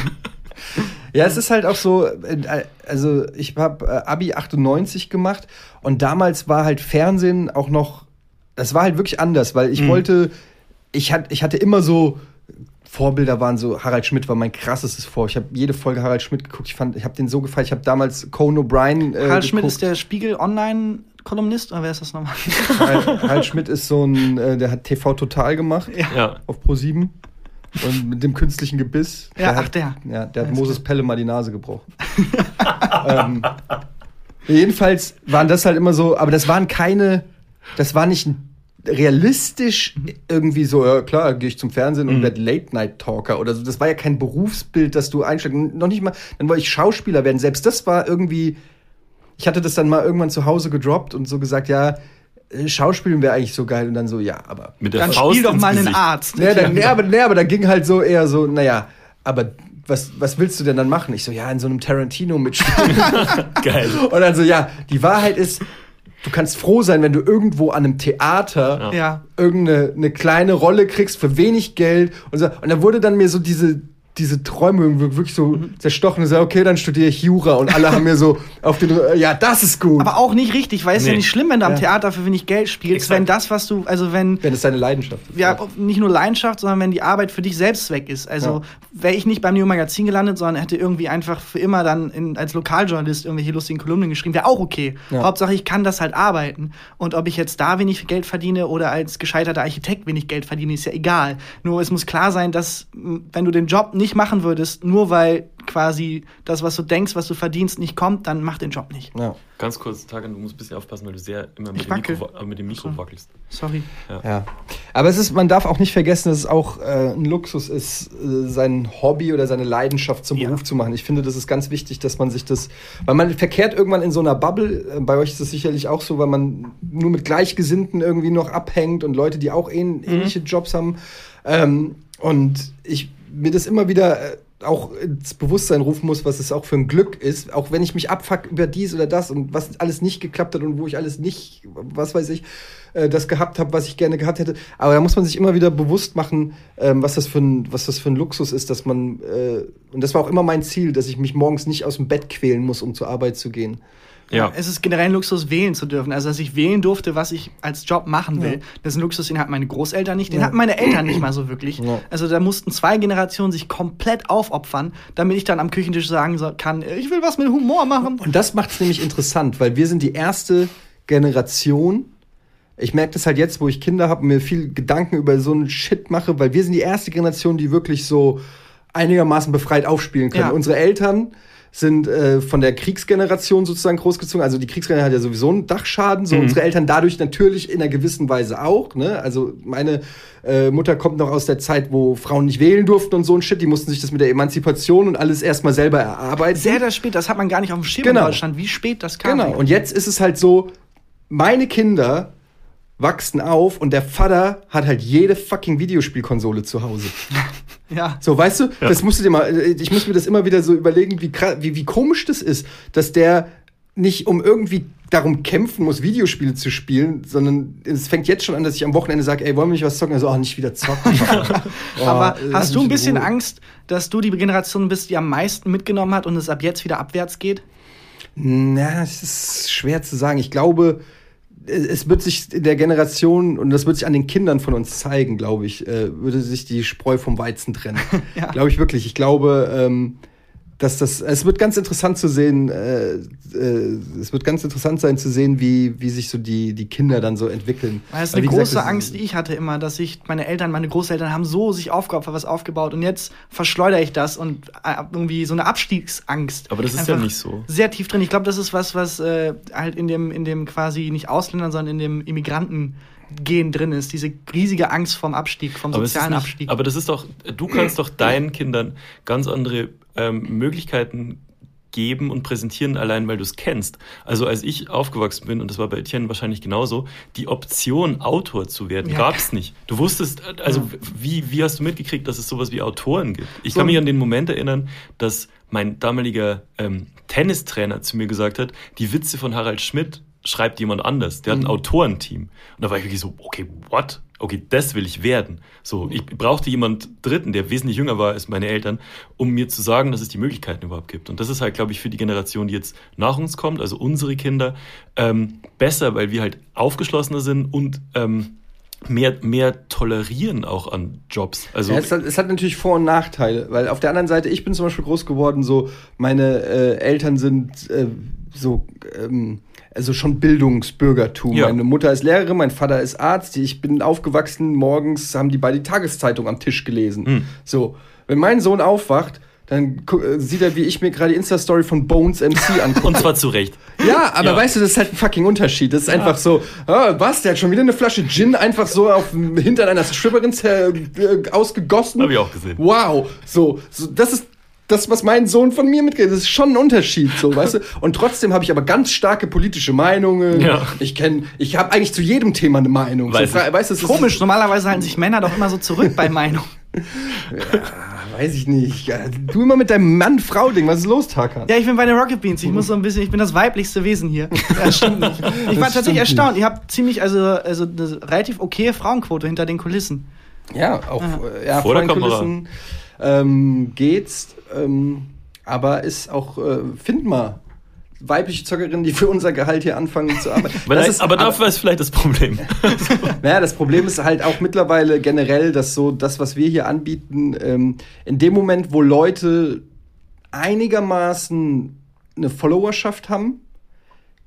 Ja, es ist halt auch so, äh, also ich habe äh, Abi 98 gemacht und damals war halt Fernsehen auch noch, das war halt wirklich anders, weil ich mhm. wollte, ich, hat, ich hatte immer so, Vorbilder waren so, Harald Schmidt war mein krassestes Vor. Ich habe jede Folge Harald Schmidt geguckt. Ich fand, ich habe den so gefallen. Ich habe damals Conan O'Brien. Äh, Harald geguckt. Schmidt ist der Spiegel Online Kolumnist oder wer ist das nochmal? Harald, Harald Schmidt ist so ein, äh, der hat TV Total gemacht. Ja. Auf Pro 7. Und mit dem künstlichen Gebiss. Ja, der ach der. Ja, der hat Moses Pelle mal die Nase gebrochen. ähm, jedenfalls waren das halt immer so, aber das waren keine, das war nicht realistisch irgendwie so, ja klar, gehe ich zum Fernsehen und mhm. werde Late-Night-Talker oder so. Das war ja kein Berufsbild, das du einsteigst. Noch nicht mal, dann wollte ich Schauspieler werden. Selbst das war irgendwie, ich hatte das dann mal irgendwann zu Hause gedroppt und so gesagt, ja, Schauspielen wäre eigentlich so geil und dann so, ja, aber. Mit der dann Faust spiel doch mal einen Arzt. Nee, dann, nee, aber, nee, aber da ging halt so eher so, naja, aber was, was willst du denn dann machen? Ich so, ja, in so einem Tarantino mitspielen. geil. Und dann so, ja, die Wahrheit ist, du kannst froh sein, wenn du irgendwo an einem Theater ja. irgendeine eine kleine Rolle kriegst für wenig Geld und so. Und da wurde dann mir so diese, diese Träume wirklich so mhm. zerstochen. Und so, okay, dann studiere ich Jura. Und alle haben mir so auf den, ja, das ist gut. Aber auch nicht richtig, weil es nee. ist ja nicht schlimm, wenn du am Theater für wenig Geld spielst, Exakt. wenn das, was du, also wenn. Wenn es deine Leidenschaft ist. Ja, nicht nur Leidenschaft, sondern wenn die Arbeit für dich selbst weg ist. Also ja. wäre ich nicht beim Neo Magazin gelandet, sondern hätte irgendwie einfach für immer dann in, als Lokaljournalist irgendwelche lustigen Kolumnen geschrieben, wäre auch okay. Ja. Hauptsache, ich kann das halt arbeiten. Und ob ich jetzt da wenig Geld verdiene oder als gescheiterter Architekt wenig Geld verdiene, ist ja egal. Nur es muss klar sein, dass wenn du den Job nicht machen würdest, nur weil quasi das, was du denkst, was du verdienst, nicht kommt, dann mach den Job nicht. Ja. Ganz kurz, Tagan, du musst ein bisschen aufpassen, weil du sehr immer mit, dem Mikro, äh, mit dem Mikro, wackelst. Sorry. Ja. ja. Aber es ist, man darf auch nicht vergessen, dass es auch äh, ein Luxus ist, äh, sein Hobby oder seine Leidenschaft zum ja. Beruf zu machen. Ich finde, das ist ganz wichtig, dass man sich das, weil man verkehrt irgendwann in so einer Bubble. Äh, bei euch ist es sicherlich auch so, weil man nur mit Gleichgesinnten irgendwie noch abhängt und Leute, die auch ähn, mhm. ähnliche Jobs haben. Ähm, und ich mir das immer wieder äh, auch ins Bewusstsein rufen muss, was es auch für ein Glück ist, auch wenn ich mich abfuck über dies oder das und was alles nicht geklappt hat und wo ich alles nicht, was weiß ich, äh, das gehabt habe, was ich gerne gehabt hätte. Aber da muss man sich immer wieder bewusst machen, ähm, was das für ein, was das für ein Luxus ist, dass man äh, und das war auch immer mein Ziel, dass ich mich morgens nicht aus dem Bett quälen muss, um zur Arbeit zu gehen. Ja. Es ist generell ein Luxus, wählen zu dürfen. Also, dass ich wählen durfte, was ich als Job machen will. Ja. Das ist ein Luxus, den hatten meine Großeltern nicht, den ja. hatten meine Eltern nicht mal so wirklich. Ja. Also, da mussten zwei Generationen sich komplett aufopfern, damit ich dann am Küchentisch sagen kann, ich will was mit Humor machen. Und das macht es nämlich interessant, weil wir sind die erste Generation, ich merke das halt jetzt, wo ich Kinder habe und mir viel Gedanken über so einen Shit mache, weil wir sind die erste Generation, die wirklich so einigermaßen befreit aufspielen können. Ja. Unsere Eltern sind äh, von der Kriegsgeneration sozusagen großgezogen. Also die Kriegsgeneration hat ja sowieso einen Dachschaden, so mhm. unsere Eltern dadurch natürlich in einer gewissen Weise auch. Ne? Also meine äh, Mutter kommt noch aus der Zeit, wo Frauen nicht wählen durften und so ein Shit. Die mussten sich das mit der Emanzipation und alles erstmal selber erarbeiten. Sehr, sehr spät. Das hat man gar nicht auf dem Schirm genau. in Deutschland, wie spät das kam. Genau. Und jetzt ist es halt so, meine Kinder wachsen auf und der Vater hat halt jede fucking Videospielkonsole zu Hause. Ja. So, weißt du, ja. das musst du dir mal, äh, ich muss mir das immer wieder so überlegen, wie, wie, wie komisch das ist, dass der nicht um irgendwie darum kämpfen muss, Videospiele zu spielen, sondern es fängt jetzt schon an, dass ich am Wochenende sage, ey, wollen wir nicht was zocken? Also, oh, nicht wieder zocken. oh, Aber hast du ein bisschen Angst, dass du die Generation bist, die am meisten mitgenommen hat und es ab jetzt wieder abwärts geht? Na, es ist schwer zu sagen. Ich glaube, es wird sich in der Generation und das wird sich an den Kindern von uns zeigen, glaube ich, äh, würde sich die Spreu vom Weizen trennen. ja. Glaube ich wirklich. Ich glaube, ähm, dass das, es wird ganz interessant zu sehen, äh, äh, es wird ganz interessant sein zu sehen, wie, wie sich so die, die Kinder dann so entwickeln. Das ist eine große gesagt, Angst, die ich hatte immer, dass ich, meine Eltern, meine Großeltern haben so sich aufgeopfert, was aufgebaut und jetzt verschleudere ich das und äh, irgendwie so eine Abstiegsangst. Aber das ist ja nicht so. Sehr tief drin. Ich glaube, das ist was, was äh, halt in dem, in dem quasi nicht Ausländern, sondern in dem Immigranten Gen drin ist, diese riesige Angst vom Abstieg, vom sozialen nicht, Abstieg. Aber das ist doch, du kannst doch deinen Kindern ganz andere ähm, Möglichkeiten geben und präsentieren, allein weil du es kennst. Also als ich aufgewachsen bin, und das war bei Etienne wahrscheinlich genauso, die Option, Autor zu werden, ja. gab es nicht. Du wusstest, also ja. wie, wie hast du mitgekriegt, dass es sowas wie Autoren gibt? Ich so. kann mich an den Moment erinnern, dass mein damaliger ähm, Tennistrainer zu mir gesagt hat, die Witze von Harald Schmidt schreibt jemand anders. Der hat ein mhm. Autorenteam. Und da war ich wirklich so, okay, what? Okay, das will ich werden. So, ich brauchte jemand Dritten, der wesentlich jünger war als meine Eltern, um mir zu sagen, dass es die Möglichkeiten überhaupt gibt. Und das ist halt, glaube ich, für die Generation, die jetzt nach uns kommt, also unsere Kinder, ähm, besser, weil wir halt aufgeschlossener sind und ähm, mehr, mehr tolerieren auch an Jobs. Also ja, es, hat, es, hat, natürlich Vor- und Nachteile, weil auf der anderen Seite, ich bin zum Beispiel groß geworden, so meine äh, Eltern sind äh, so ähm, also schon Bildungsbürgertum. Ja. Meine Mutter ist Lehrerin, mein Vater ist Arzt. Ich bin aufgewachsen, morgens haben die beide die Tageszeitung am Tisch gelesen. Hm. So, wenn mein Sohn aufwacht, dann äh, sieht er, wie ich mir gerade die Insta-Story von Bones MC angucke. Und zwar zu Recht. Ja, aber ja. weißt du, das ist halt ein fucking Unterschied. Das ist ja. einfach so, oh, was, der hat schon wieder eine Flasche Gin einfach so auf dem Hintern einer Stripperin äh, ausgegossen. Hab ich auch gesehen. Wow. So, so das ist das, was mein Sohn von mir mitgeht, das ist schon ein Unterschied, so, weißt du? Und trotzdem habe ich aber ganz starke politische Meinungen. Ja. Ich kenne, ich habe eigentlich zu jedem Thema eine Meinung. Weiß so, weißt du, Komisch, normalerweise halten sich Männer doch immer so zurück bei Meinungen. Ja, weiß ich nicht. Du immer mit deinem Mann-Frau-Ding. Was ist los, Takan? Ja, ich bin bei den Rocket Beans. Ich muss so ein bisschen, ich bin das weiblichste Wesen hier. Ja, stimmt nicht. Ich war tatsächlich erstaunt. Ihr habt ziemlich, also, also eine relativ okaye Frauenquote hinter den Kulissen. Ja, auch ja, vor, vor den Kulissen ähm, geht's. Ähm, aber ist auch, äh, find mal weibliche Zockerinnen, die für unser Gehalt hier anfangen zu arbeiten. aber, ist, aber dafür ist vielleicht das Problem. naja, das Problem ist halt auch mittlerweile generell, dass so das, was wir hier anbieten, ähm, in dem Moment, wo Leute einigermaßen eine Followerschaft haben,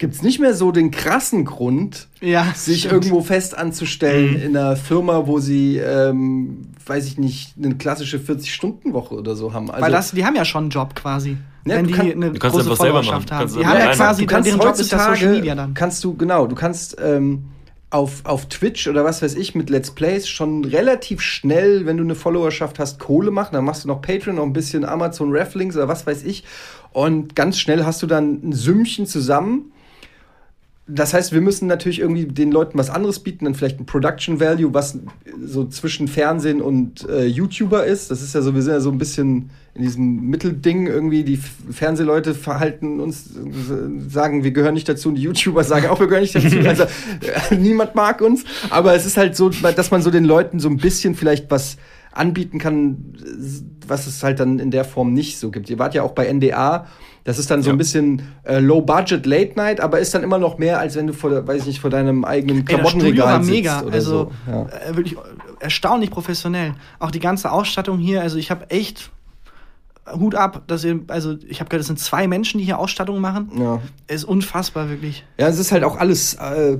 gibt es nicht mehr so den krassen Grund, ja, sich stimmt. irgendwo fest anzustellen Mhm. in einer Firma, wo sie, ähm, weiß ich nicht, eine klassische 40-Stunden-Woche oder so haben. Also, Weil das, die haben ja schon einen Job quasi. Ja, wenn du die kann- eine Du kannst große einfach selber Followerschaft machen. haben. Die du haben ja quasi, du kannst deren Job ist das Social heutzutage- Media dann. Kannst du, genau, du kannst ähm, auf, auf Twitch oder was weiß ich mit Let's Plays schon relativ schnell, wenn du eine Followerschaft hast, Kohle machen. Dann machst du noch Patreon, noch ein bisschen Amazon Rafflings oder was weiß ich. Und ganz schnell hast du dann ein Sümmchen zusammen. Das heißt, wir müssen natürlich irgendwie den Leuten was anderes bieten, dann vielleicht ein Production Value, was so zwischen Fernsehen und äh, YouTuber ist. Das ist ja so, wir sind ja so ein bisschen in diesem Mittelding irgendwie. Die Fernsehleute verhalten uns, äh, sagen, wir gehören nicht dazu und die YouTuber sagen auch, wir gehören nicht dazu. Also äh, niemand mag uns. Aber es ist halt so, dass man so den Leuten so ein bisschen vielleicht was anbieten kann, was es halt dann in der Form nicht so gibt. Ihr wart ja auch bei NDA. Das ist dann so Ja. ein bisschen äh, Low Budget Late Night, aber ist dann immer noch mehr, als wenn du vor, weiß ich nicht, vor deinem eigenen Ey, das Studio Klamottenregal war mega. oder Also so. Ja. äh, wirklich erstaunlich professionell. Auch die ganze Ausstattung hier, also ich habe echt Hut ab, dass ihr, also ich habe gehört, es sind zwei Menschen, die hier Ausstattung machen. Ja. Ist unfassbar, wirklich. ja, es ist halt auch alles, äh,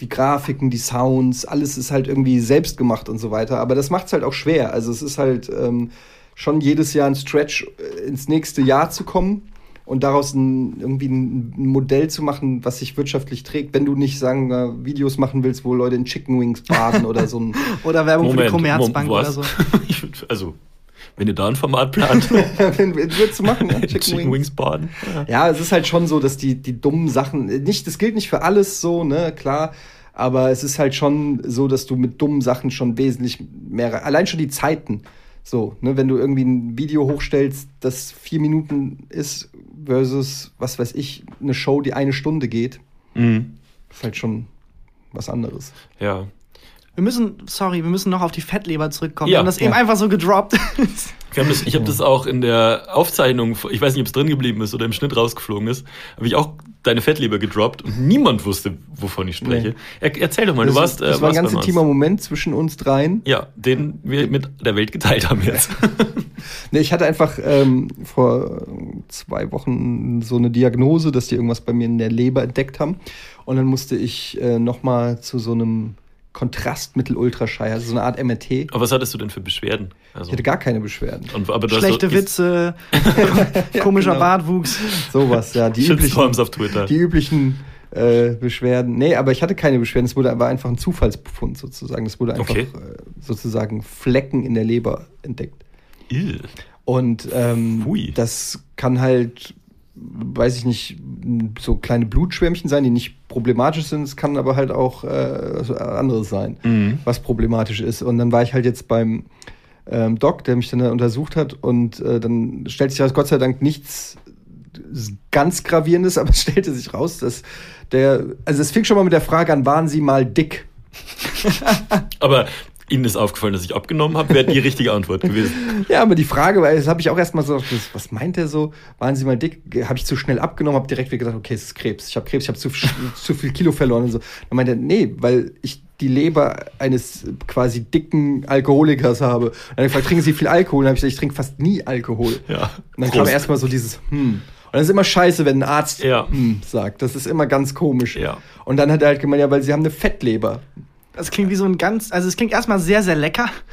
die Grafiken, die Sounds, alles ist halt irgendwie selbst gemacht und so weiter. Aber das macht es halt auch schwer. Also es ist halt ähm, schon jedes Jahr ein Stretch, äh, ins nächste Jahr zu kommen und daraus ein, irgendwie ein, Modell zu machen, was sich wirtschaftlich trägt, wenn du nicht, sagen wir, Videos machen willst, wo Leute in Chicken Wings baden oder so ein Oder Werbung für die Moment, Commerzbank oder so. Ich würd- also, wenn ihr da ein Format plant, Würdest du machen, ja? Chicken, Wings baden. Ja, es ist halt schon so, dass die, die dummen Sachen, nicht, das gilt nicht für alles so, ne, klar, aber es ist halt schon so, dass du mit dummen Sachen schon wesentlich mehr, allein schon die Zeiten, so, ne, wenn du irgendwie ein Video hochstellst, das vier Minuten ist versus, was weiß ich, eine Show, die eine Stunde geht, Mhm. ist halt schon was anderes. Ja. Wir müssen, sorry, wir müssen noch auf die Fettleber zurückkommen. Ja, wir haben das eben ja. einfach so gedroppt. Wir haben das, ich habe das auch in der Aufzeichnung, ich weiß nicht, ob es drin geblieben ist oder im Schnitt rausgeflogen ist, habe ich auch deine Fettleber gedroppt und niemand wusste, wovon ich spreche. Nee. Er, erzähl doch mal, du das, warst. das äh, war ein ganz intimer. Moment zwischen uns dreien. Ja, den wir mit der Welt geteilt haben jetzt. Nee, ich hatte einfach ähm, vor zwei Wochen so eine Diagnose, dass die irgendwas bei mir in der Leber entdeckt haben. Und dann musste ich äh, nochmal zu so einem Kontrastmittel-Ultraschall, also so eine Art MRT. Aber was hattest du denn für Beschwerden? Also, Ich hatte gar keine Beschwerden. und, aber Schlechte so- Witze, komischer genau. Bartwuchs. Sowas, ja. Die üblichen, auf Twitter. die üblichen äh, Beschwerden. Nee, aber ich hatte keine Beschwerden. Es wurde war einfach ein Zufallsbefund sozusagen. Es wurde einfach Okay. äh, sozusagen Flecken in der Leber entdeckt. Ill. Und ähm, das kann halt, weiß ich nicht, so kleine Blutschwämmchen sein, die nicht problematisch sind. Es kann aber halt auch äh, anderes sein, Mhm. was problematisch ist. Und dann war ich halt jetzt beim ähm, Doc, der mich dann da untersucht hat. Und äh, dann stellt sich raus, Gott sei Dank nichts ganz gravierendes, aber es stellte sich raus, dass der, also es fing schon mal mit der Frage an, waren Sie mal dick? Aber Ihnen ist aufgefallen, dass ich abgenommen habe, wäre die richtige Antwort gewesen. Ja, aber die Frage, weil das habe ich auch erstmal so, was- meint er so? Waren Sie mal dick? Habe ich zu schnell abgenommen, habe direkt wieder gedacht, okay, es ist Krebs. Ich habe Krebs, ich habe zu, zu viel Kilo verloren und so. Dann meinte er, nee, weil ich die Leber eines quasi dicken Alkoholikers habe. Und dann ich gefragt, trinken Sie viel Alkohol? Und dann habe ich gesagt, ich trinke fast nie Alkohol. Ja. Und dann kam Prost. erstmal so dieses, hm. Und das ist immer scheiße, wenn ein Arzt Ja. hm sagt. Das ist immer ganz komisch. Ja. Und dann hat er halt gemeint, ja, weil Sie haben eine Fettleber. Das klingt wie so ein ganz, also es klingt erstmal sehr, sehr lecker.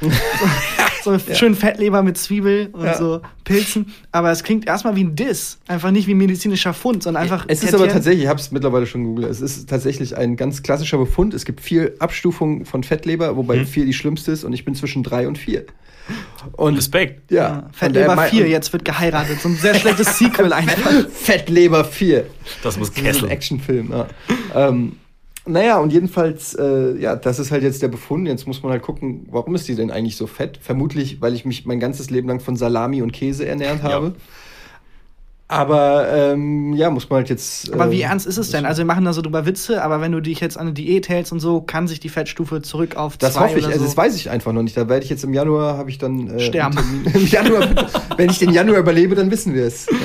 so so schön Fettleber mit Zwiebel und Ja. so Pilzen. Aber es klingt erstmal wie ein Diss. Einfach nicht wie ein medizinischer Fund, sondern einfach. Es ist aber tatsächlich, ich habe es mittlerweile schon gegoogelt, es ist tatsächlich ein ganz klassischer Befund. Es gibt vier Abstufungen von Fettleber, wobei Hm. vier die schlimmste ist und ich bin zwischen drei und vier. Und Respekt. ja, Ja, er Fettleber mei- 4, und jetzt wird geheiratet. So ein sehr schlechtes Sequel einfach. Fettleber 4. Das muss Das ist ein Kessel. Actionfilm, ja. ähm, naja, und jedenfalls, äh, ja, das ist halt jetzt der Befund. Jetzt muss man halt gucken, warum ist die denn eigentlich so fett? Vermutlich, weil ich mich mein ganzes Leben lang von Salami und Käse ernährt Ja. habe. Aber ähm, ja, muss man halt jetzt. Aber wie äh, ernst ist es denn? Also wir machen da so drüber Witze, aber wenn du dich jetzt an eine Diät hältst und so, kann sich die Fettstufe zurück auf Das zwei hoffe ich, oder also so. das weiß ich einfach noch nicht. Da werde ich jetzt im Januar, habe ich dann. Äh, Sterben. Im Januar, wenn ich den Januar überlebe, dann wissen wir es. Ja.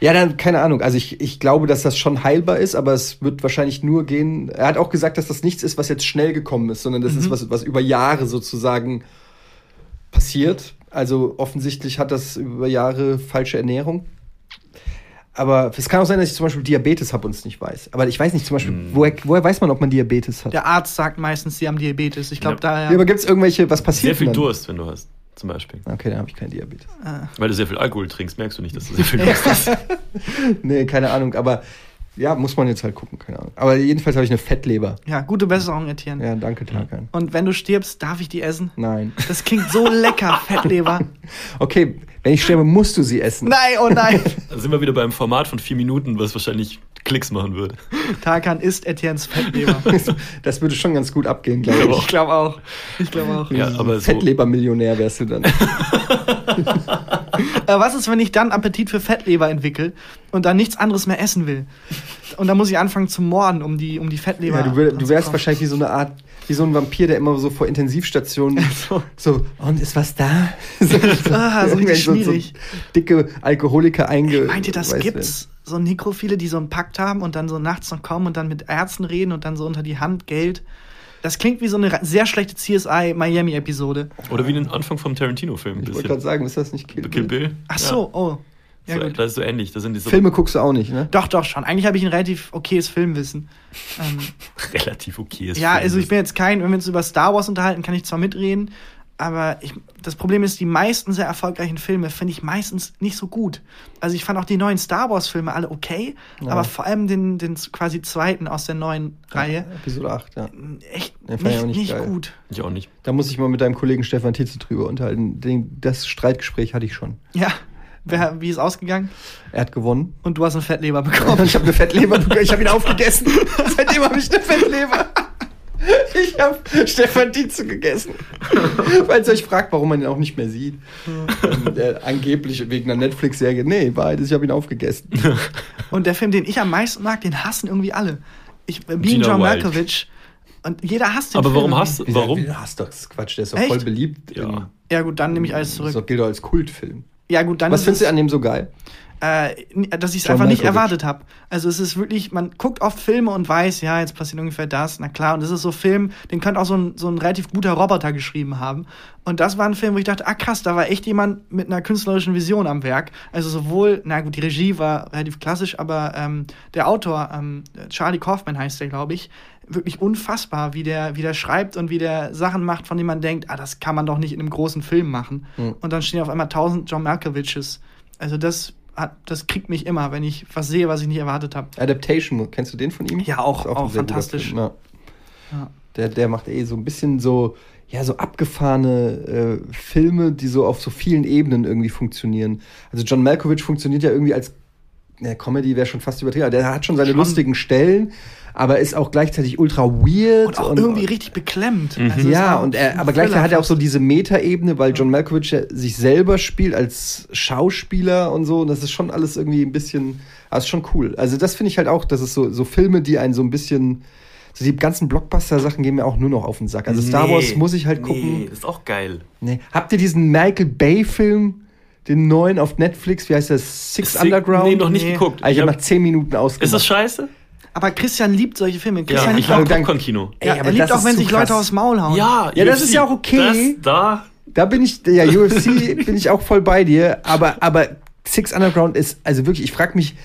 Ja, dann, keine Ahnung. Also ich, ich glaube, dass das schon heilbar ist, aber es wird wahrscheinlich nur gehen. Er hat auch gesagt, dass das nichts ist, was jetzt schnell gekommen ist, sondern das ist was, was über Jahre sozusagen passiert. Also offensichtlich hat das über Jahre falsche Ernährung. aber es kann auch sein, dass ich zum Beispiel Diabetes habe und es nicht weiß. Aber ich weiß nicht zum Beispiel, hm. woher, woher weiß man, ob man Diabetes hat? Der Arzt sagt meistens, sie haben Diabetes. Ich glaube, ja. da. Ja, aber gibt es irgendwelche, was passiert? Sehr viel dann? Durst, wenn du hast, zum Beispiel. Okay, dann habe ich keinen Diabetes. Ah. Weil du sehr viel Alkohol trinkst, merkst du nicht, dass du sehr viel Durst hast. nee, keine Ahnung. Aber ja, muss man jetzt halt gucken, keine Ahnung. Aber jedenfalls habe ich eine Fettleber. Ja, gute Besserung, Etienne. Ja, danke, Tarkan. Und wenn du stirbst, darf ich die essen? Nein. Das klingt so lecker, Fettleber. Okay, wenn ich sterbe, musst du sie essen. Nein, oh nein. Da sind wir wieder beim Format von vier Minuten, was wahrscheinlich Klicks machen würde. Tarkan isst Etiennes Fettleber. Das würde schon ganz gut abgehen, glaube ich. Ich glaube auch. Ich glaube auch. Ja, aber so. Fettleber-Millionär wärst du dann. Äh, was ist, wenn ich dann Appetit für Fettleber entwickle und dann nichts anderes mehr essen will? Und dann muss ich anfangen zu morden, um die, um die Fettleber. Ja, du, wär, du wärst wahrscheinlich wie so eine Art, wie so ein Vampir, der immer so vor Intensivstationen so, so und ist was da? so, ah, so richtig schwierig. So, so dicke Alkoholiker einge. Meint ihr, das gibt's? So Nekrophile, die so einen Pakt haben und dann so nachts noch kommen und dann mit Ärzten reden und dann so unter die Hand Geld. Das klingt wie so eine sehr schlechte CSI Miami-Episode. Oder wie den Anfang vom Tarantino-Film. Ich wollte gerade sagen, ist das nicht Kill Bill? Kill Bill? Ach so, ja. oh. Ja, so, das ist so ähnlich. Das sind die so Filme guckst du auch nicht, ne? Doch, doch, schon. Eigentlich habe ich ein relativ okayes Filmwissen. Ähm, relativ okayes Ja, also ich bin jetzt kein, wenn wir uns über Star Wars unterhalten, kann ich zwar mitreden, aber ich, das Problem ist, die meisten sehr erfolgreichen Filme finde ich meistens nicht so gut. Also ich fand auch die neuen Star Wars Filme alle okay, ja. aber vor allem den, den quasi zweiten aus der neuen ja, Reihe. Episode 8, ja. Echt nicht, nicht, nicht gut. Ich auch nicht. Da muss ich mal mit deinem Kollegen Stefan Tietze drüber unterhalten. Den, das Streitgespräch hatte ich schon. Ja. Wer, wie ist ausgegangen? Er hat gewonnen. Und du hast eine Fettleber bekommen. ich habe eine Fettleber bekommen. Ich habe ihn aufgegessen. Seitdem habe ich eine Fettleber. Ich habe Stefan Dietze gegessen. Weil es euch fragt, warum man ihn auch nicht mehr sieht. ähm, der, angeblich wegen einer Netflix-Serie. Nee, ist, ich habe ihn aufgegessen. Und der Film, den ich am meisten mag, den hassen irgendwie alle. Ich, äh, Bean John Malkovich. Und jeder hasst den Aber Film. warum hasst du? Warum? Du hast doch das Quatsch, der ist doch voll beliebt. Ja. ja, gut, dann nehme ich alles zurück. Das gilt doch als Kultfilm. Ja, gut, dann Was findest du an dem so geil? Äh, dass ich es einfach nicht erwartet habe. Also es ist wirklich, man guckt oft Filme und weiß, ja, jetzt passiert ungefähr das, na klar. Und das ist so ein Film, den könnte auch so ein, so ein relativ guter Roboter geschrieben haben. Und das war ein Film, wo ich dachte, ah krass, da war echt jemand mit einer künstlerischen Vision am Werk. Also sowohl, na gut, die Regie war relativ klassisch, aber ähm, der Autor, ähm, Charlie Kaufman heißt der, glaube ich, wirklich unfassbar, wie der, wie der schreibt und wie der Sachen macht, von denen man denkt, ah, das kann man doch nicht in einem großen Film machen. Mhm. Und dann stehen auf einmal tausend John Malkoviches. Also das hat, das kriegt mich immer, wenn ich was sehe, was ich nicht erwartet habe. Adaptation, kennst du den von ihm? Ja, auch, auch, auch fantastisch. Ja. Ja. Der, der macht eh so ein bisschen so, ja, so abgefahrene äh, Filme, die so auf so vielen Ebenen irgendwie funktionieren. Also John Malkovich funktioniert ja irgendwie als ja, Comedy wäre schon fast übertrieben. Der hat schon seine schon. lustigen Stellen, aber ist auch gleichzeitig ultra weird. Und auch und, irgendwie richtig beklemmt. Mhm. Also ja, und er, aber gleichzeitig hat er auch so diese Metaebene, weil John Malkovich ja sich selber spielt als Schauspieler und so. Und das ist schon alles irgendwie ein bisschen, also schon cool. Also das finde ich halt auch, dass es so, so Filme, die einen so ein bisschen so die ganzen Blockbuster-Sachen gehen mir auch nur noch auf den Sack. Also Star nee, Wars muss ich halt gucken. Nee, ist auch geil. Nee. Habt ihr diesen Michael Bay-Film? Den neuen auf Netflix, wie heißt das? Six, Six Underground? Nee, noch nicht nee. geguckt. Also ich habe nach 10 Minuten ausgemacht. Ist das scheiße? Aber Christian liebt solche Filme. Christian ja, liebt ich auch Popcorn-Kino. Ja, er liebt auch, wenn sich Leute aufs Maul hauen. Ja, ja das ist ja auch okay. Das, da. Da bin ich, ja, UFC bin ich auch voll bei dir. Aber, aber Six Underground ist, also wirklich, ich frage mich,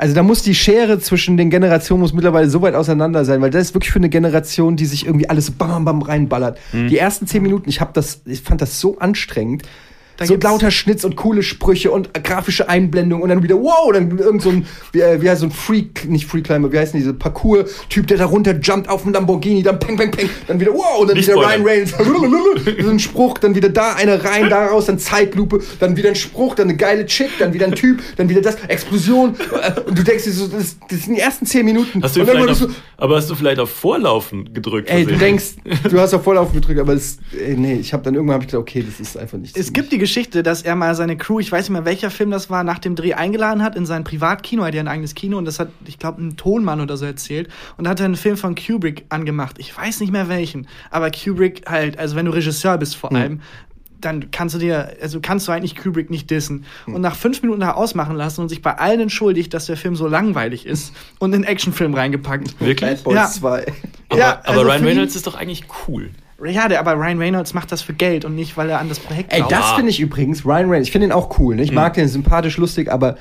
also da muss die Schere zwischen den Generationen muss mittlerweile so weit auseinander sein, weil das ist wirklich für eine Generation, die sich irgendwie alles bam bam, bam reinballert. Mhm. Die ersten zehn Minuten, ich habe das, ich fand das so anstrengend. Da so lauter Schnitz und coole Sprüche und grafische Einblendungen und dann wieder, wow, dann irgend so ein, wie, äh, wie heißt so ein Freak, nicht Freak-Climber, wie heißt denn diese Parcours-Typ, der da runter jumpt auf einen Lamborghini, dann peng, peng, peng, dann wieder, wow, und dann nicht wieder Ryan Reynolds, so ein Spruch, dann wieder da einer rein, da raus, dann Zeitlupe, dann wieder ein Spruch, dann eine geile Chick, dann wieder ein Typ, dann wieder das, Explosion, äh, und du denkst dir so, das, das sind die ersten zehn Minuten. Hast du auf, so, aber hast du vielleicht auf Vorlaufen gedrückt? Ey, du denkst, du hast auf Vorlaufen gedrückt, aber das, ey, nee, ich habe dann irgendwann hab ich gedacht, okay, das ist einfach nicht. Es gibt die Geschichte, dass er mal seine Crew, ich weiß nicht mehr welcher Film das war, nach dem Dreh eingeladen hat in sein Privatkino. Er hat ja ein eigenes Kino und das hat, ich glaube, ein Tonmann oder so erzählt. Und da hat er einen Film von Kubrick angemacht. Ich weiß nicht mehr welchen. Aber Kubrick halt, also wenn du Regisseur bist vor allem, mhm. dann kannst du dir, also kannst du eigentlich Kubrick nicht dissen. Mhm. Und nach fünf Minuten da ausmachen lassen und sich bei allen entschuldigt, dass der Film so langweilig ist und in einen Actionfilm reingepackt. Wirklich? Bad Boys ja. 2. Aber, ja, also aber Ryan Reynolds ist doch eigentlich cool. Ja, der, aber Ryan Reynolds macht das für Geld und nicht, weil er an das Projekt glaubt. Ey, das finde ich übrigens, Ryan Reynolds, ich finde ihn auch cool. Ne? Ich hm. mag den sympathisch, lustig, aber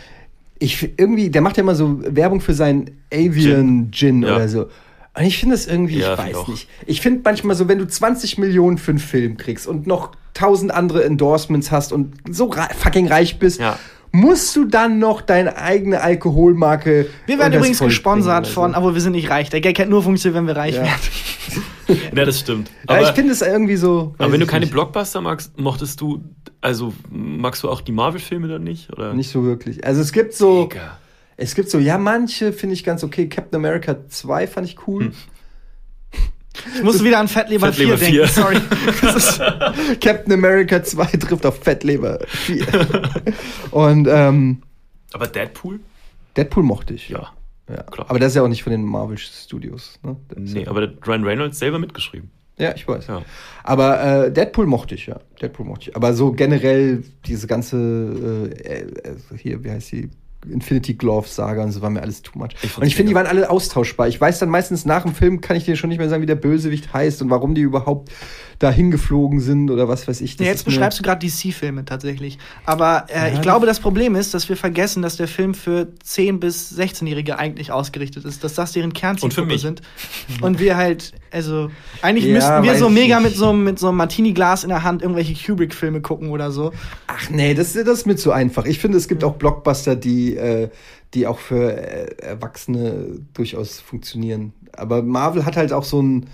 ich irgendwie, der macht ja immer so Werbung für seinen Avian Gin, Gin ja. oder so. Und ich finde das irgendwie, ja, ich weiß nicht. Ich finde manchmal so, wenn du 20 Millionen für einen Film kriegst und noch tausend andere Endorsements hast und so fucking reich bist, ja. Musst du dann noch deine eigene Alkoholmarke. Wir werden übrigens gesponsert von, aber wir sind nicht reich. Der Gag hat nur funktioniert, wenn wir reich ja. werden. ja, das stimmt. Aber ja, ich finde es irgendwie so. Aber wenn du keine nicht. Blockbuster magst, mochtest du, also magst du auch die Marvel-Filme dann nicht? Oder? Nicht so wirklich. Also es gibt so. Mega. Es gibt so, ja, manche finde ich ganz okay. Captain America 2 fand ich cool. Hm. Ich musste wieder an Fettleber, Fettleber 4 denken, sorry. Captain America 2 trifft auf Fettleber 4. Und, ähm, Aber Deadpool? Deadpool mochte ich. Ja. ja. Klar. Aber das ist ja auch nicht von den Marvel Studios. Ne? Nee, aber der Ryan Reynolds selber mitgeschrieben. Ja, ich weiß. Ja. Aber äh, Deadpool mochte ich, ja. Deadpool mochte ich. Aber so generell diese ganze, äh, äh, hier, wie heißt die? Infinity Glove Saga und so war mir alles too much. Ich und ich finde, die waren alle austauschbar. Ich weiß dann meistens nach dem Film, kann ich dir schon nicht mehr sagen, wie der Bösewicht heißt und warum die überhaupt dahin geflogen sind oder was weiß ich. Das ja, jetzt beschreibst du gerade DC-Filme tatsächlich. Aber äh, ja, ich glaube, das Problem ist, dass wir vergessen, dass der Film für 10- bis 16-Jährige eigentlich ausgerichtet ist, dass das deren Kernzielgruppe sind. Und wir halt, also, eigentlich ja, müssten wir so mega mit so, mit so einem Martini-Glas in der Hand irgendwelche Kubrick-Filme gucken oder so. Ach nee, das, das ist mir zu einfach. Ich finde, es gibt auch Blockbuster, die, äh, die auch für äh, Erwachsene durchaus funktionieren. Aber Marvel hat halt auch so ein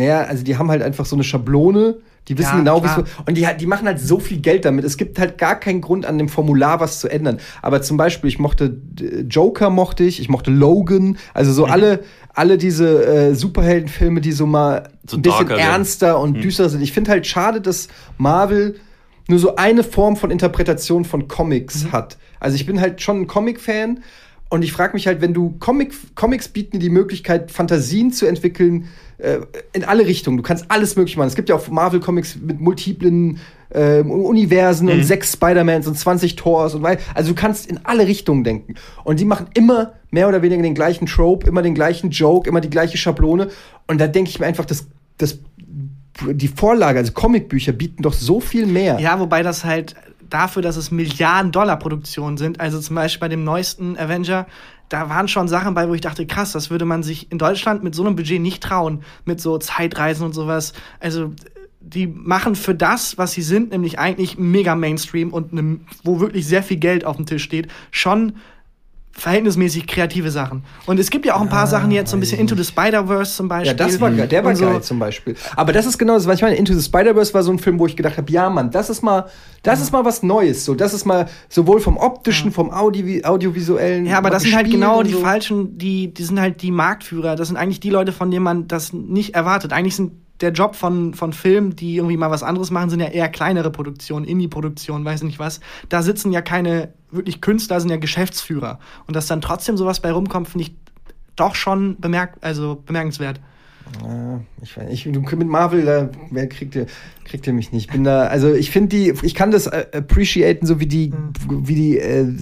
naja, also die haben halt einfach so eine Schablone, die wissen ja, genau, wie es. Und die, die machen halt so viel Geld damit. Es gibt halt gar keinen Grund, an dem Formular was zu ändern. Aber zum Beispiel, ich mochte Joker mochte ich, ich mochte Logan, also so mhm. alle, alle diese äh, Superheldenfilme, die so mal so ein bisschen ernster sind. und mhm. düster sind. Ich finde halt schade, dass Marvel nur so eine Form von Interpretation von Comics mhm. hat. Also ich bin halt schon ein Comic-Fan und ich frage mich halt, wenn du Comic, Comics bieten die Möglichkeit, Fantasien zu entwickeln, äh, in alle Richtungen. Du kannst alles möglich machen. Es gibt ja auch Marvel-Comics mit multiplen äh, Universen mhm. und sechs Spider-Mans und 20 Tors und weil. Also du kannst in alle Richtungen denken. Und die machen immer mehr oder weniger den gleichen Trope, immer den gleichen Joke, immer die gleiche Schablone. Und da denke ich mir einfach, das, das die Vorlage, also Comicbücher, bieten doch so viel mehr. Ja, wobei das halt dafür, dass es Milliarden-Dollar-Produktionen sind, also zum Beispiel bei dem neuesten Avenger, da waren schon Sachen bei, wo ich dachte, krass, das würde man sich in Deutschland mit so einem Budget nicht trauen, mit so Zeitreisen und sowas. Also die machen für das, was sie sind, nämlich eigentlich mega Mainstream und ne, wo wirklich sehr viel Geld auf dem Tisch steht, schon verhältnismäßig kreative Sachen. Und es gibt ja auch ein paar ah, Sachen jetzt so ein bisschen Into the Spider-Verse zum Beispiel. Ja, das war, der war so. geil zum Beispiel. Aber das ist genau das, was ich meine. Into the Spider-Verse war so ein Film, wo ich gedacht habe, ja, Mann, das ist mal, das ja. ist mal was Neues. So, das ist mal sowohl vom optischen, ja. vom Audio, audiovisuellen. Ja, aber das sind halt genau die so. falschen, die, die sind halt die Marktführer. Das sind eigentlich die Leute, von denen man das nicht erwartet. Eigentlich sind der Job von, von Filmen, die irgendwie mal was anderes machen, sind ja eher kleinere Produktionen, Indie-Produktionen, weiß nicht was. Da sitzen ja keine wirklich Künstler, sind ja Geschäftsführer. Und dass dann trotzdem sowas bei rumkommt, finde ich doch schon bemerk also bemerkenswert. Ja, ich weiß nicht, mit Marvel, da wer kriegt ihr, kriegt ihr mich nicht. Ich bin da, also ich finde die, ich kann das äh, appreciaten, so wie die, mhm. wie die äh,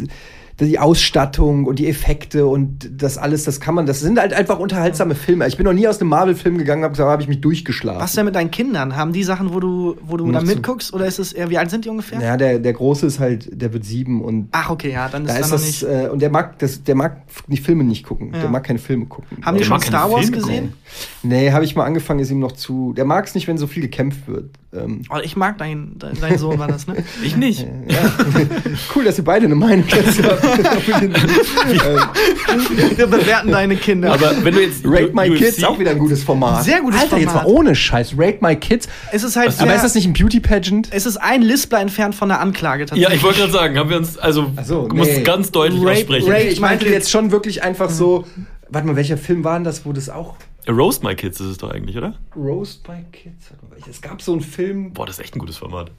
die Ausstattung und die Effekte und das alles, das kann man, das sind halt einfach unterhaltsame Filme. Ich bin noch nie aus einem Marvel-Film gegangen, hab, da habe ich mich durchgeschlafen. Was denn mit deinen Kindern? Haben die Sachen, wo du, wo du da mitguckst oder ist es eher, wie alt sind die ungefähr? Ja, der, der Große ist halt, der wird sieben und. Ach, okay, ja, dann ist, da ist das, nicht. Äh, und der mag, das, der mag die Filme nicht gucken. Ja. Der mag keine Filme gucken. Haben die schon Star Wars gesehen? Nee, habe ich mal angefangen, ist ihm noch zu. Der mag es nicht, wenn so viel gekämpft wird. Ähm. Oh, ich mag deinen dein Sohn, war das, ne? ich nicht. Ja. cool, dass ihr beide eine Meinung dazu habt. Wir bewerten deine Kinder. Aber wenn du jetzt Rate My UFC Kids auch wieder ein gutes Format. Sehr gutes Alter, Format. jetzt mal ohne Scheiß. Rate My Kids. Es ist halt aber ist das nicht ein Beauty Pageant? Es ist ein Lispler entfernt von der Anklage tatsächlich. Ja, ich wollte gerade sagen, haben wir uns also so, du musst nee. ganz deutlich Rate, aussprechen. Rate ich meinte jetzt schon wirklich einfach so. Warte mal, welcher Film war denn das, wo das auch Roast My Kids ist es doch eigentlich, oder? Roast My Kids. Es gab so einen Film. Boah, das ist echt ein gutes Format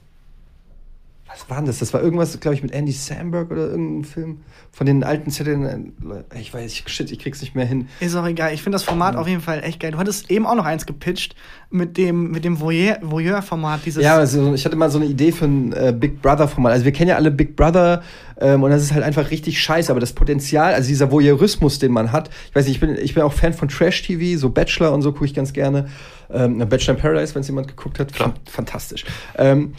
was war denn das? Das war irgendwas, glaube ich, mit Andy Samberg oder irgendein Film von den alten Zetteln. Ich weiß, shit, ich krieg's nicht mehr hin. Ist auch egal. Ich finde das Format ja. auf jeden Fall echt geil. Du hattest eben auch noch eins gepitcht mit dem, mit dem Voyeur-Format. Voyeur ja, also ich hatte mal so eine Idee für ein äh, Big Brother-Format. Also wir kennen ja alle Big Brother ähm, und das ist halt einfach richtig scheiße. Aber das Potenzial, also dieser Voyeurismus, den man hat, ich weiß nicht, ich bin, ich bin auch Fan von Trash-TV, so Bachelor und so gucke ich ganz gerne. Ähm, Bachelor in Paradise, wenn es jemand geguckt hat, Klar. fantastisch. Ähm,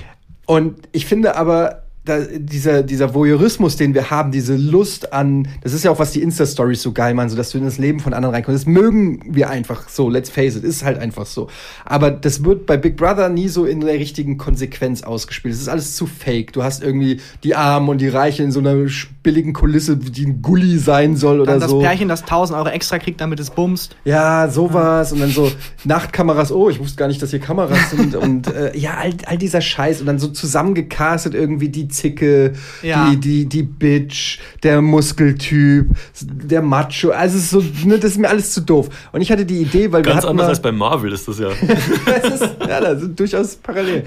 und ich finde aber, da, dieser, dieser Voyeurismus, den wir haben, diese Lust an, das ist ja auch, was die Insta-Stories so geil machen, so dass du in das Leben von anderen reinkommst. Das mögen wir einfach so, let's face it, ist halt einfach so. Aber das wird bei Big Brother nie so in der richtigen Konsequenz ausgespielt. Es ist alles zu fake. Du hast irgendwie die Armen und die Reichen in so einer billigen Kulisse, die ein Gully sein soll oder dann so. das Pärchen, das 1000 Euro extra kriegt, damit es bumst. Ja, sowas. Und dann so Nachtkameras, oh, ich wusste gar nicht, dass hier Kameras sind. und äh, ja, all, all dieser Scheiß. Und dann so zusammengecastet irgendwie die Zicke, Ja. die, die, die Bitch, der Muskeltyp, der Macho. Also es ist so, ne, das ist mir alles zu doof. Und ich hatte die Idee, weil wir Ganz hatten anders mal, als bei Marvel ist das ja. das ist, ja, das sind durchaus parallel.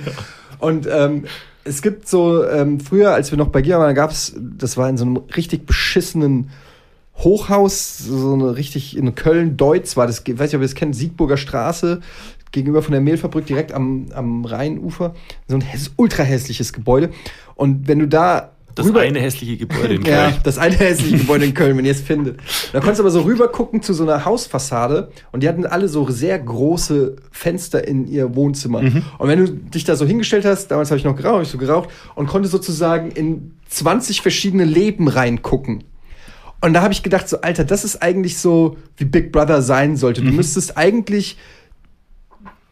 Und ähm, es gibt so, ähm, früher, als wir noch bei Giga waren, gab es, das war in so einem richtig beschissenen Hochhaus, so eine richtig in Köln-Deutz war das, ich weiß nicht, ob ihr das kennt, Siegburger Straße, gegenüber von der Mehlfabrik, direkt am, am Rheinufer. So ein häss, ultra hässliches Gebäude. Und wenn du da Das rüber- eine hässliche Gebäude in ja, Köln. das eine hässliche Gebäude in Köln, wenn ihr es findet. Da konntest du aber so rüber gucken zu so einer Hausfassade und die hatten alle so sehr große Fenster in ihr Wohnzimmer. Und wenn du dich da so hingestellt hast, damals habe ich noch geraucht, hab ich so geraucht und konnte sozusagen in 20 verschiedene Leben reingucken. Und da habe ich gedacht, so, Alter, das ist eigentlich so, wie Big Brother sein sollte. Du müsstest eigentlich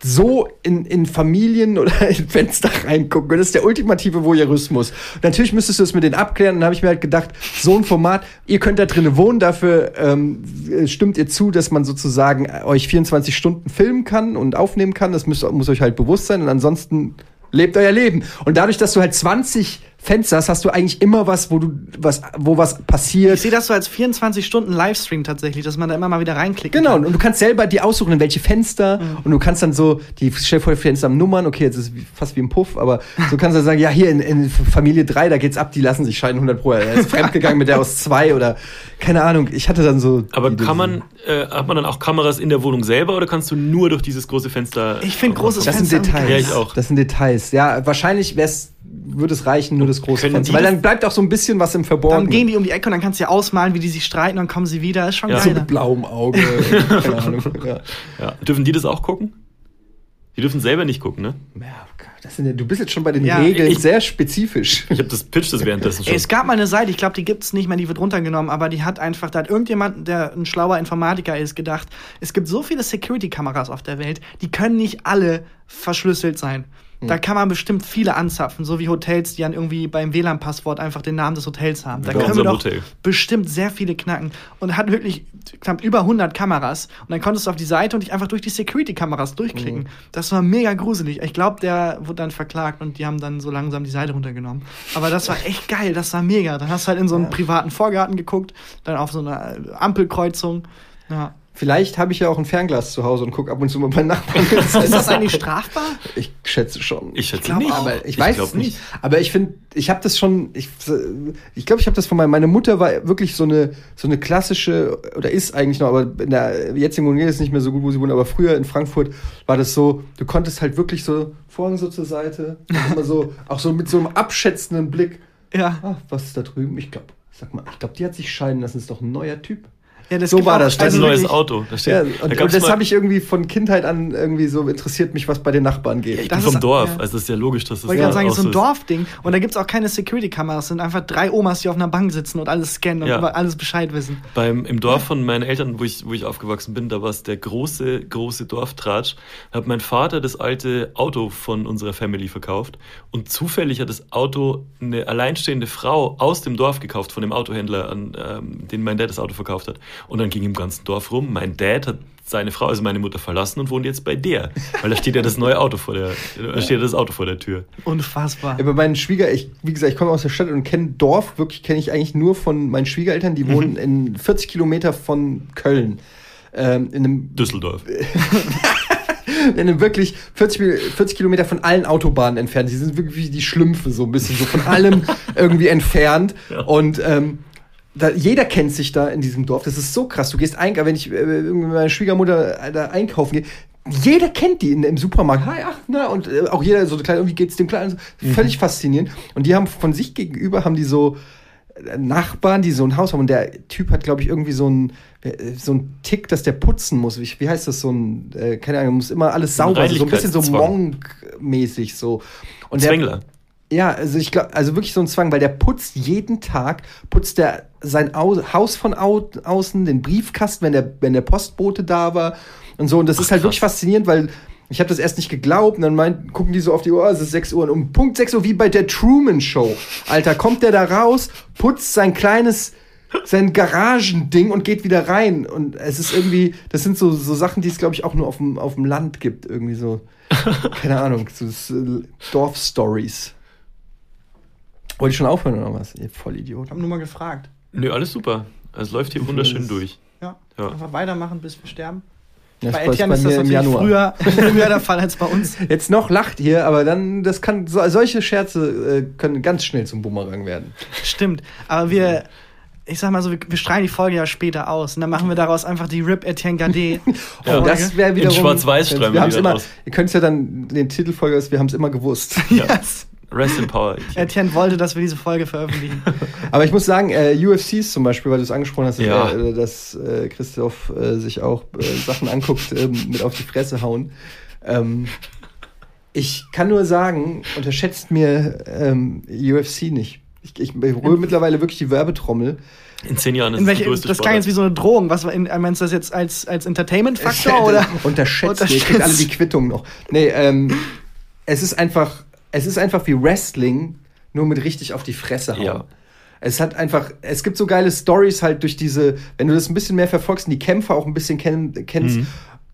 so in, in Familien oder in Fenster reingucken. Das ist der ultimative Voyeurismus. Natürlich müsstest du es mit denen abklären. Dann habe ich mir halt gedacht, so ein Format, ihr könnt da drinnen wohnen, dafür ähm, stimmt ihr zu, dass man sozusagen euch 24 Stunden filmen kann und aufnehmen kann. Das müsst, muss euch halt bewusst sein. Und ansonsten lebt euer Leben. Und dadurch, dass du halt 20 Fenster hast, hast du eigentlich immer was, wo du was, wo was passiert. Ich sehe das so als 24 Stunden Livestream tatsächlich, dass man da immer mal wieder reinklicken Genau, kann. und du kannst selber die aussuchen, in welche Fenster. Und du kannst dann so, die dir Fenster haben Nummern, okay, jetzt ist es fast wie ein Puff, aber so kannst du dann sagen, ja, hier in, in Familie 3, da geht's ab, die lassen sich scheiden 100 Pro. Er ist fremdgegangen mit der aus 2 oder keine Ahnung. Ich hatte dann so. Aber die- kann man, äh, hat man dann auch Kameras in der Wohnung selber oder kannst du nur durch dieses große Fenster? Ich finde großes Das sind Fenster Details. Ja, ich auch. Das sind Details. Ja, wahrscheinlich wär's, würde es reichen, nur das große Fenster. Weil dann bleibt auch so ein bisschen was im Verborgenen. Dann gehen die um die Ecke und dann kannst du ja ausmalen, wie die sich streiten, dann kommen sie wieder. Ist schon Ja. so geil. mit blauem Auge. keine Ahnung. Ja. Ja. Dürfen die das auch gucken? Die dürfen selber nicht gucken, ne? Ja, das sind ja, du bist jetzt schon bei den Ja, Regeln ich- sehr spezifisch. Ich habe das Pitch das währenddessen schon. es gab mal eine Seite, ich glaube, die gibt's nicht mehr, die wird runtergenommen, aber die hat einfach, da hat irgendjemand, der ein schlauer Informatiker ist, gedacht, es gibt so viele Security-Kameras auf der Welt, die können nicht alle verschlüsselt sein. Da kann man bestimmt viele anzapfen, so wie Hotels, die dann irgendwie beim WLAN-Passwort einfach den Namen des Hotels haben. Da Bei können wir doch Hotel. bestimmt sehr viele knacken. Und hat wirklich knapp über 100 Kameras. Und dann konntest du auf die Seite und dich einfach durch die Security-Kameras durchklicken. Das war mega gruselig. Ich glaube, der wurde dann verklagt und die haben dann so langsam die Seite runtergenommen. Aber das war echt geil, das war mega. Dann hast du halt in so einen privaten Vorgarten geguckt, dann auf so eine Ampelkreuzung. Ja. Vielleicht habe ich ja auch ein Fernglas zu Hause und gucke ab und zu mal bei Nachbarn. Ist das eigentlich strafbar? Ich schätze schon. Ich schätze glaub nicht. Aber ich Ich weiß es nicht. Aber ich finde, ich habe das schon, ich glaube, ich, glaub, ich habe das von meiner, meine Mutter war wirklich so eine, so eine klassische, oder ist eigentlich noch, aber in der jetzigen Wohnung ist es nicht mehr so gut, wo sie wohnt, aber früher in Frankfurt war das so, du konntest halt wirklich so Vorhang so zur Seite, immer so, auch so mit so einem abschätzenden Blick, Ja. ah, was ist da drüben? Ich glaube, sag mal, ich glaube, die hat sich scheiden lassen, ist doch ein neuer Typ. Ja das So gibt war das. Das ist Also ein neues Auto. Da steht, Ja, da und, und gab's das habe ich irgendwie von Kindheit an irgendwie so interessiert mich, was bei den Nachbarn geht. Ich bin Das vom ist- Dorf, ja. also das ist ja logisch, dass das wollte ja gerade sagen, auch das ist so ein Dorfding. Und da gibt's auch keine Security-Kameras. Es sind einfach drei Omas, die auf einer Bank sitzen und alles scannen und Ja. über alles Bescheid wissen. Beim, Im Dorf von meinen Eltern, wo ich, wo ich aufgewachsen bin, da war es der große, große Dorftratsch. Da hat mein Vater das alte Auto von unserer Family verkauft und zufällig hat das Auto eine alleinstehende Frau aus dem Dorf gekauft, von dem Autohändler, an ähm, den mein Dad das Auto verkauft hat. Und dann ging im ganzen Dorf rum. Mein Dad hat seine Frau, also meine Mutter, verlassen und wohnt jetzt bei der. Weil da steht ja das neue Auto vor der, da steht ja das Auto vor der Tür. Unfassbar. Ja, bei meinen Schwieger, ich, wie gesagt, ich komme aus der Stadt und kenne Dorf, wirklich kenne ich eigentlich nur von meinen Schwiegereltern, die wohnen in 40 Kilometer von Köln. Ähm, in einem Düsseldorf. in einem wirklich 40, Mil- 40 Kilometer von allen Autobahnen entfernt. Die sind wirklich wie die Schlümpfe, so ein bisschen so von allem irgendwie entfernt. Und ähm, da, jeder kennt sich da in diesem Dorf. Das ist so krass. Du gehst einkaufen, wenn ich äh, irgendwie mit meiner Schwiegermutter äh, da einkaufen gehe. Jeder kennt die in, im Supermarkt. Hi, ach, na, und äh, auch jeder so klein, wie geht's dem Kleinen? Völlig faszinierend. Und die haben von sich gegenüber haben die so äh, Nachbarn, die so ein Haus haben. Und der Typ hat, glaube ich, irgendwie so ein, äh, so ein Tick, dass der putzen muss. Wie, wie heißt das? So ein, äh, keine Ahnung, muss immer alles sauber sein. So ein bisschen so. Monk-mäßig so. Und der, Zwängler. Ja, also ich glaube, also wirklich so ein Zwang, weil der putzt jeden Tag, putzt der sein Au Haus von au außen, den Briefkasten, wenn der, wenn der Postbote da war und so. Und das Ach, ist halt krass. wirklich faszinierend, weil ich habe das erst nicht geglaubt und dann meint, gucken die so auf die Uhr, es ist 6 Uhr und um Punkt 6 Uhr wie bei der Truman Show. Alter, kommt der da raus, putzt sein kleines sein Garagending und geht wieder rein. Und es ist irgendwie, das sind so, so Sachen, die es, glaube ich, auch nur auf dem, auf dem Land gibt. Irgendwie so, keine Ahnung, so Dorfstories. Wollte ich schon aufhören oder was? Ihr Vollidiot. Ich habe nur mal gefragt. Nö, alles super. Es läuft hier wunderschön durch. Ja, ja. einfach weitermachen, bis wir sterben. Ja, bei Etienne ist das natürlich Januar. früher, früher der Fall als bei uns. Jetzt noch lacht ihr, aber dann, das kann, solche Scherze äh, können ganz schnell zum Bumerang werden. Stimmt, aber wir, ich sag mal so, wir, wir strahlen die Folge ja später aus und dann machen wir daraus einfach die Rip Etienne Gade. ja, das wäre wiederum. In Schwarz-Weiß strahlen wir, wir immer, aus. Ihr könnt es ja dann, den Titelfolge ist, wir haben es immer gewusst. Ja. yes. Rest in Power. Etienne wollte, dass wir diese Folge veröffentlichen. Aber ich muss sagen, äh, UFCs zum Beispiel, weil du es angesprochen hast, ja. äh, dass äh, Christoph äh, sich auch äh, Sachen anguckt, ähm, mit auf die Fresse hauen. Ähm, ich kann nur sagen, unterschätzt mir ähm, UFC nicht. Ich, ich rühre mittlerweile wirklich die Werbetrommel. In zehn Jahren ist in welche, das Das klang jetzt wie so eine Drohung. Was in, meinst du das jetzt als, als Entertainment-Faktor? Unterschätzt, Unterschätzt. ihr kriegt alle die Quittung noch. Nee, ähm, es ist einfach, es ist einfach wie Wrestling, nur mit richtig auf die Fresse hauen. Ja. Es hat einfach, es gibt so geile Stories halt durch diese, wenn du das ein bisschen mehr verfolgst und die Kämpfer auch ein bisschen kenn, kennst mhm.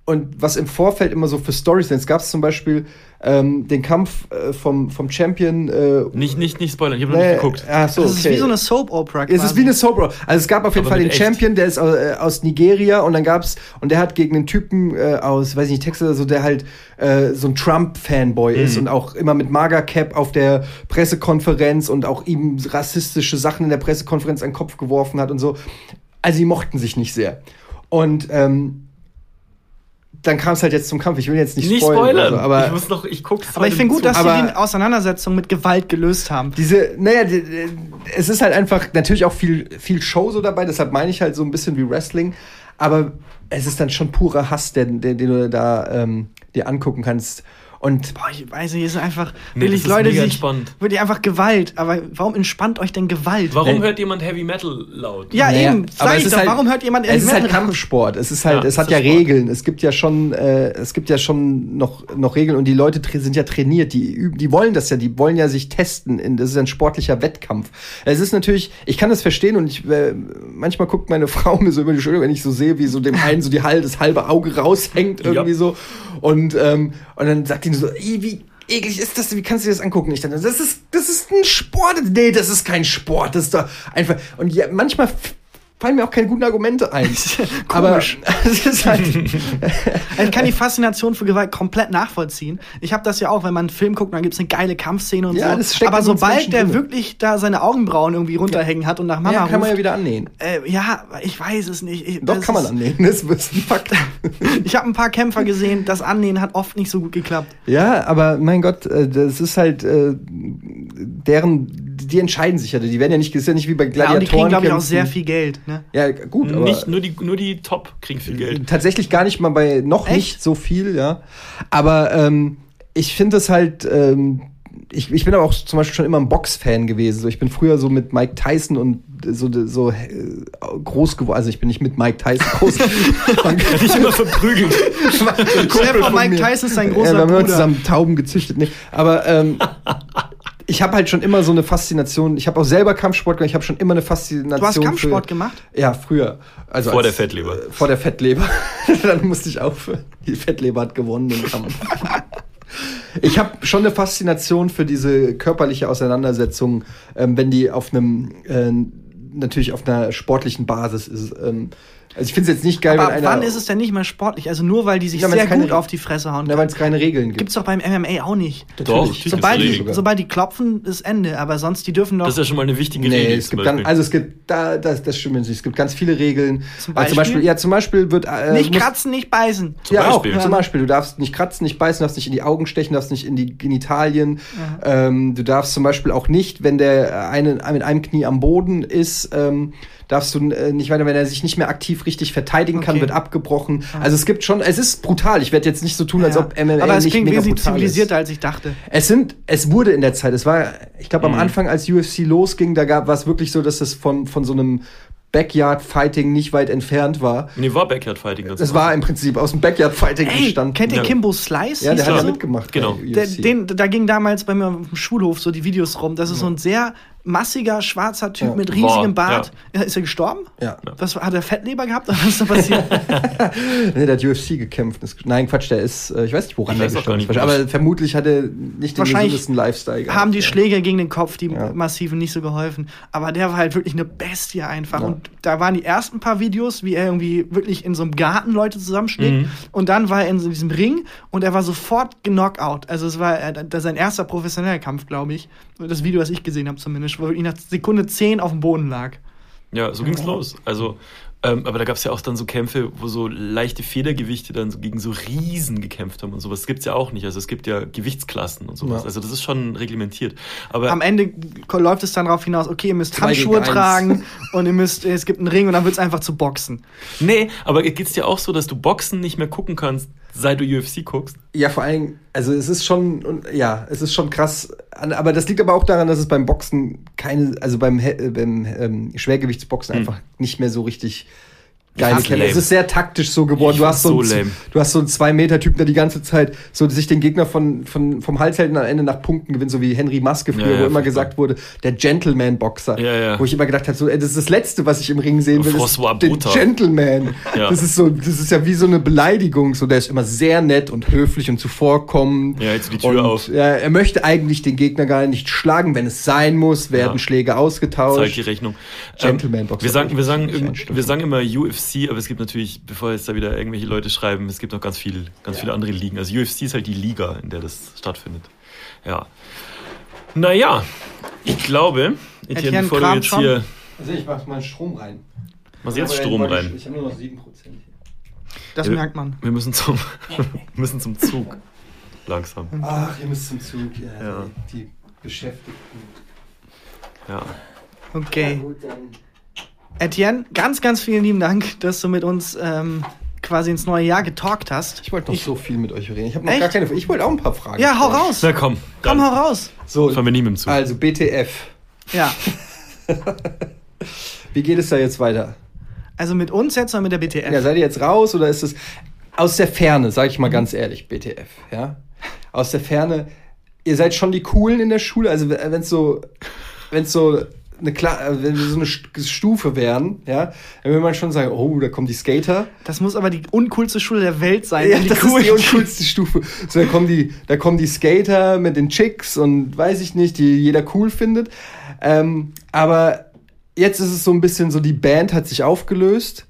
Und was im Vorfeld immer so für Stories sind. Es gab zum Beispiel ähm, den Kampf äh, vom, vom Champion. Äh, nicht, nicht, nicht spoilern, ich habe noch nicht geguckt. Ach so, okay. Es ist wie so eine Soap Opera. Es ist wie eine Soap Opera. Also es gab auf jeden Aber Fall den echt. Champion, der ist äh, aus Nigeria und dann gab's und der hat gegen einen Typen äh, aus, weiß ich nicht, Texas oder so, der halt äh, so ein Trump-Fanboy mhm. ist und auch immer mit Maga Cap auf der Pressekonferenz und auch ihm rassistische Sachen in der Pressekonferenz an den Kopf geworfen hat und so. Also sie mochten sich nicht sehr. Und ähm, dann kam es halt jetzt zum Kampf. Ich will jetzt nicht, nicht spoilern, spoilern. Also, aber ich muss noch, ich guck's Aber ich finde gut, dass sie die Auseinandersetzung mit Gewalt gelöst haben. Diese, naja, die, es ist halt einfach natürlich auch viel, viel Show so dabei. Deshalb meine ich halt so ein bisschen wie Wrestling. Aber es ist dann schon purer Hass, den, den, den du da ähm, dir angucken kannst. Und boah, ich weiß nicht, ist einfach nee, wirklich Leute, die entspannt. wirklich einfach Gewalt. Aber warum entspannt euch denn Gewalt? Warum äh, hört jemand Heavy Metal laut? Ja, naja, eben. Sag aber ich doch, halt, warum hört jemand Heavy Metal? Es ist halt Kampfsport. Es ist halt, ja, es hat ja Sport. Regeln. Es gibt ja schon, äh, es gibt ja schon noch noch Regeln und die Leute sind ja trainiert. Die üben, die wollen das ja. Die wollen ja sich testen. In, das ist ein sportlicher Wettkampf. Es ist natürlich, ich kann das verstehen und ich äh, manchmal guckt meine Frau mir so über die Schulter, wenn ich so sehe, wie so dem einen so die das halbe Auge raushängt irgendwie ja. so und ähm, und dann sagt die so, wie eklig ist das? Wie kannst du dir das angucken? Ich dann, das ist, das ist ein Sport. Nee, das ist kein Sport. Das ist doch einfach. Und ja, manchmal fallen mir auch keine guten Argumente ein. Aber es ist halt. ich kann die Faszination für Gewalt komplett nachvollziehen. Ich habe das ja auch, wenn man einen Film guckt, dann gibt's eine geile Kampfszene und ja, so. Aber sobald der drin. wirklich da seine Augenbrauen irgendwie runterhängen hat und nach Mama ja, kann man ja wieder annähen. Äh, ja, ich weiß es nicht. Ich, Doch kann man annähen. Das ist ein Fakt. ich habe ein paar Kämpfer gesehen, das Annähen hat oft nicht so gut geklappt. Ja, aber mein Gott, äh, das ist halt äh, deren die entscheiden sich ja. Die werden ja nicht, ist ja nicht wie bei Gladiatoren. Ja, und die kriegen, glaube ich, auch sehr viel Geld. Ne? Ja, gut. Aber nicht, nur, die, nur die Top kriegen viel Geld. Tatsächlich gar nicht mal bei, noch Echt? nicht so viel, ja. Aber ähm, ich finde es halt. Ähm, ich, ich bin aber auch zum Beispiel schon immer ein Box-Fan gewesen. So, ich bin früher so mit Mike Tyson und so, so äh, groß geworden. Also ich bin nicht mit Mike Tyson groß geworden. ich immer verprügelt. Von Mike Tyson ist sein großer ja, wir haben Bruder. zusammen Tauben gezüchtet. Nee, aber ähm, ich habe halt schon immer so eine Faszination. Ich habe auch selber Kampfsport gemacht. Ich habe schon immer eine Faszination. Du hast Kampfsport für, gemacht? Ja, früher. Also vor als, der Fettleber. Äh, vor der Fettleber. Dann musste ich auch für die Fettleber hat gewonnen den Kampf. ich habe schon eine Faszination für diese körperliche Auseinandersetzung, ähm, wenn die auf einem äh, natürlich auf einer sportlichen Basis ist. Ähm, also ich finde es jetzt nicht geil, Aber wenn einer. Wann ist es denn nicht mehr sportlich? Also nur weil die sich ja, sehr keine, gut auf die Fresse hauen. Ja, weil es keine Regeln gibt. Gibt's doch beim MMA auch nicht. Doch, sobald die, sobald die klopfen, ist Ende. Aber sonst die dürfen doch. Das ist ja schon mal eine wichtige nee, Regel. Es gibt dann, also es gibt da, das, das stimmt nicht. Es gibt ganz viele Regeln. Zum Beispiel, also zum Beispiel ja, zum Beispiel wird äh, nicht kratzen, nicht beißen. Zum ja, Beispiel. auch. Zum Beispiel, du darfst nicht kratzen, nicht beißen, darfst nicht in die Augen stechen, darfst nicht in die Genitalien. Ähm, du darfst zum Beispiel auch nicht, wenn der eine mit einem Knie am Boden ist. Ähm, darfst du äh, nicht weiter, wenn er sich nicht mehr aktiv richtig verteidigen kann, wird abgebrochen. Also es gibt schon, es ist brutal. Ich werde jetzt nicht so tun, als ob MMA Aber es nicht klingt wesentlich zivilisierter, als ich dachte. Es sind, es wurde in der Zeit, es war, ich glaube, am mhm. Anfang, als UFC losging, da gab war es wirklich so, dass es von, von so einem Backyard-Fighting nicht weit entfernt war. Nee, war Backyard-Fighting. Das war im Prinzip aus dem Backyard-Fighting entstanden. Kennt ihr ja. Kimbo Slice? Ja, der hat ja mitgemacht. Genau. Der, den, da ging damals bei mir auf dem Schulhof so die Videos rum. Das ist ja. so ein sehr massiger, schwarzer Typ ja. mit riesigem Bart. Ja. Ist er gestorben? Ja. Was, hat er Fettleber gehabt? Oder was ist da passiert? nee, der hat UFC gekämpft. Nein, Quatsch, der ist, äh, ich weiß nicht, woran er gestorben ist. Aber vermutlich hat er nicht den gesündesten Lifestyle gehabt. haben die Schläge gegen den Kopf, die massiven, nicht so geholfen. Aber der war halt wirklich eine Bestie einfach. Und da waren die ersten paar Videos, wie er irgendwie wirklich in so einem Garten Leute zusammenschlägt. Mhm. Und dann war er in so diesem Ring und er war sofort genockout. Also es war äh, sein erster professioneller Kampf, glaube ich. Das Video, das ich gesehen habe zumindest, wo ich nach Sekunde 10 auf dem Boden lag. Ja, so ging's los. Also, ähm, aber da gab es ja auch dann so Kämpfe, wo so leichte Federgewichte dann so gegen so Riesen gekämpft haben und sowas. Das gibt's ja auch nicht. Also es gibt ja Gewichtsklassen und sowas. Ja. Also das ist schon reglementiert. Aber am Ende läuft es dann darauf hinaus, okay, ihr müsst Handschuhe tragen und ihr müsst, es gibt einen Ring und dann wird's einfach zu Boxen. Nee, aber geht's dir auch so, dass du Boxen nicht mehr gucken kannst, seit du UFC guckst? Ja, vor allem, also es ist schon, ja, es ist schon krass. Aber das liegt aber auch daran, dass es beim Boxen keine, also beim, beim ähm, Schwergewichtsboxen hm. einfach nicht mehr so richtig geile Kämpfe. Es ist sehr taktisch so geworden. du hast so, so einen, du hast so einen zwei Meter Typen, der die ganze Zeit so sich den Gegner von, von vom Hals hält und am Ende nach Punkten gewinnt, so wie Henry Maske früher, ja, ja, wo immer gesagt wurde, der Gentleman Boxer, ja, wo ich immer gedacht habe, so, ey, das ist das Letzte, was ich im Ring sehen will, ist den Gentleman. Das ist so, das ist ja wie so eine Beleidigung. So, der ist immer sehr nett und höflich und zuvorkommend. Ja, jetzt die Tür und, auf. Ja, er möchte eigentlich den Gegner gar nicht schlagen, wenn es sein muss, werden Schläge ausgetauscht. Zeigt die Rechnung. Gentleman Boxer. Wir sagen, wir sagen, wir sagen immer UFC, aber es gibt natürlich ich, bevor jetzt da wieder irgendwelche Leute schreiben, es gibt noch ganz viel, ganz ja. viele andere Ligen. Also UFC ist halt die Liga, in der das stattfindet. Ja. Naja, ich glaube, Etienne, bevor du jetzt schon. hier. Also ich mach mal Strom rein. Mach jetzt Strom rein. Ich, ich habe nur noch 7%. Das ja, merkt man. Wir müssen zum, müssen zum Zug. Langsam. Ach, ihr müsst zum Zug. Ja, ja. Die, die Beschäftigten. Ja. Okay. Ja, gut, Etienne, ganz, ganz vielen lieben Dank, dass du mit uns ähm, quasi ins neue Jahr getalkt hast. Ich wollte noch ich, so viel mit euch reden. Ich habe noch Echt? gar keine. Ich wollte auch ein paar Fragen. Ja, hau raus. Na komm. Komm, hau raus. So, Fahren wir nie mit dem Zug. Also BTF. Ja. Wie geht es da jetzt weiter? Also mit uns jetzt oder mit der BTF? Ja, seid ihr jetzt raus oder ist es aus der Ferne, sage ich mal ganz ehrlich, BTF, ja? Aus der Ferne, ihr seid schon die coolen in der Schule, also wenn es so wenn es so eine Kla äh, wenn wir so eine Stufe wären, ja, dann würde man schon sagen, oh, da kommen die Skater. Das muss aber die uncoolste Schule der Welt sein. Ja, das ist die uncoolste Stufe. So, da kommen die, da kommen die Skater mit den Chicks und weiß ich nicht, die jeder cool findet. Ähm, aber jetzt ist es so ein bisschen so, die Band hat sich aufgelöst,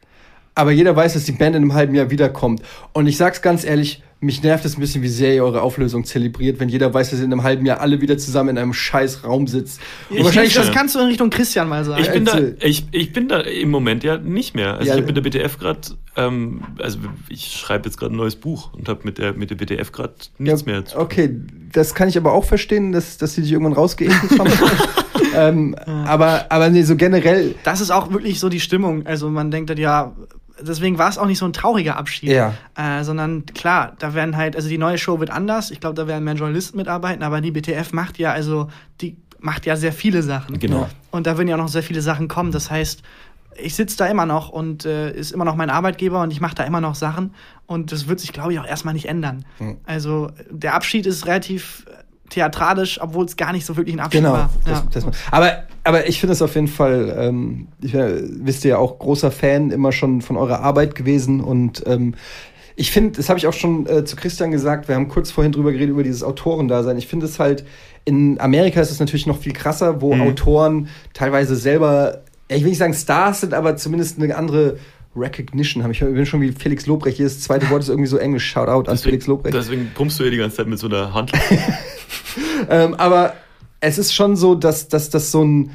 aber jeder weiß, dass die Band in einem halben Jahr wiederkommt. Und ich sag's ganz ehrlich, mich nervt es ein bisschen, wie sehr ihr eure Auflösung zelebriert, wenn jeder weiß, dass ihr in einem halben Jahr alle wieder zusammen in einem scheiß Raum sitzt. Und wahrscheinlich das kannst du in Richtung Christian mal sagen. Ich bin, da, ich, ich bin da im Moment ja nicht mehr. Also ja, ich habe mit der BTF gerade, ähm, also ich schreibe jetzt gerade ein neues Buch und habe mit der, mit der BTF gerade nichts ja, mehr zu tun. Okay, das kann ich aber auch verstehen, dass, dass sie dich irgendwann rausgeekelt haben. ähm, aber, aber nee, so generell. Das ist auch wirklich so die Stimmung. Also man denkt dann, ja, deswegen war es auch nicht so ein trauriger Abschied. Ja. Äh, sondern klar, da werden halt, also die neue Show wird anders. Ich glaube, da werden mehr Journalisten mitarbeiten, aber die BTF macht ja, also die macht ja sehr viele Sachen. Genau. Und da werden ja noch sehr viele Sachen kommen. Das heißt, ich sitze da immer noch und äh, ist immer noch mein Arbeitgeber und ich mache da immer noch Sachen. Und das wird sich, glaube ich, auch erstmal nicht ändern. Mhm. Also der Abschied ist relativ theatralisch, obwohl es gar nicht so wirklich ein Abschied genau, war. Ja. Das, das, aber, aber ich finde es auf jeden Fall, ähm, ich äh, wisst ihr ja auch, großer Fan immer schon von eurer Arbeit gewesen und ähm, ich finde, das habe ich auch schon äh, zu Christian gesagt, wir haben kurz vorhin drüber geredet, über dieses Autorendasein. Ich finde es halt, in Amerika ist es natürlich noch viel krasser, wo mhm. Autoren teilweise selber, ich will nicht sagen Stars sind, aber zumindest eine andere Recognition haben. Ich bin schon wie Felix Lobrecht. Hier das zweite Wort ist irgendwie so englisch. Shoutout an Felix Lobrecht. Deswegen pumpst du ja die ganze Zeit mit so einer Hand. ähm, aber es ist schon so, dass, dass, dass so ein,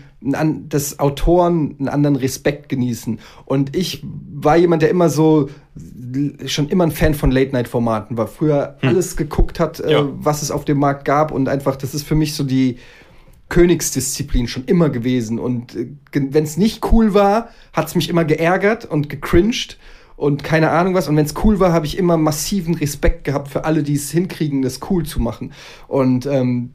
dass Autoren einen anderen Respekt genießen. Und ich war jemand, der immer so schon immer ein Fan von Late-Night-Formaten war. Früher hm. alles geguckt hat, äh, ja. was es auf dem Markt gab und einfach, das ist für mich so die Königsdisziplin schon immer gewesen. Und äh, wenn es nicht cool war, hat es mich immer geärgert und gecringed und keine Ahnung was. Und wenn es cool war, habe ich immer massiven Respekt gehabt für alle, die es hinkriegen, das cool zu machen. Und ähm,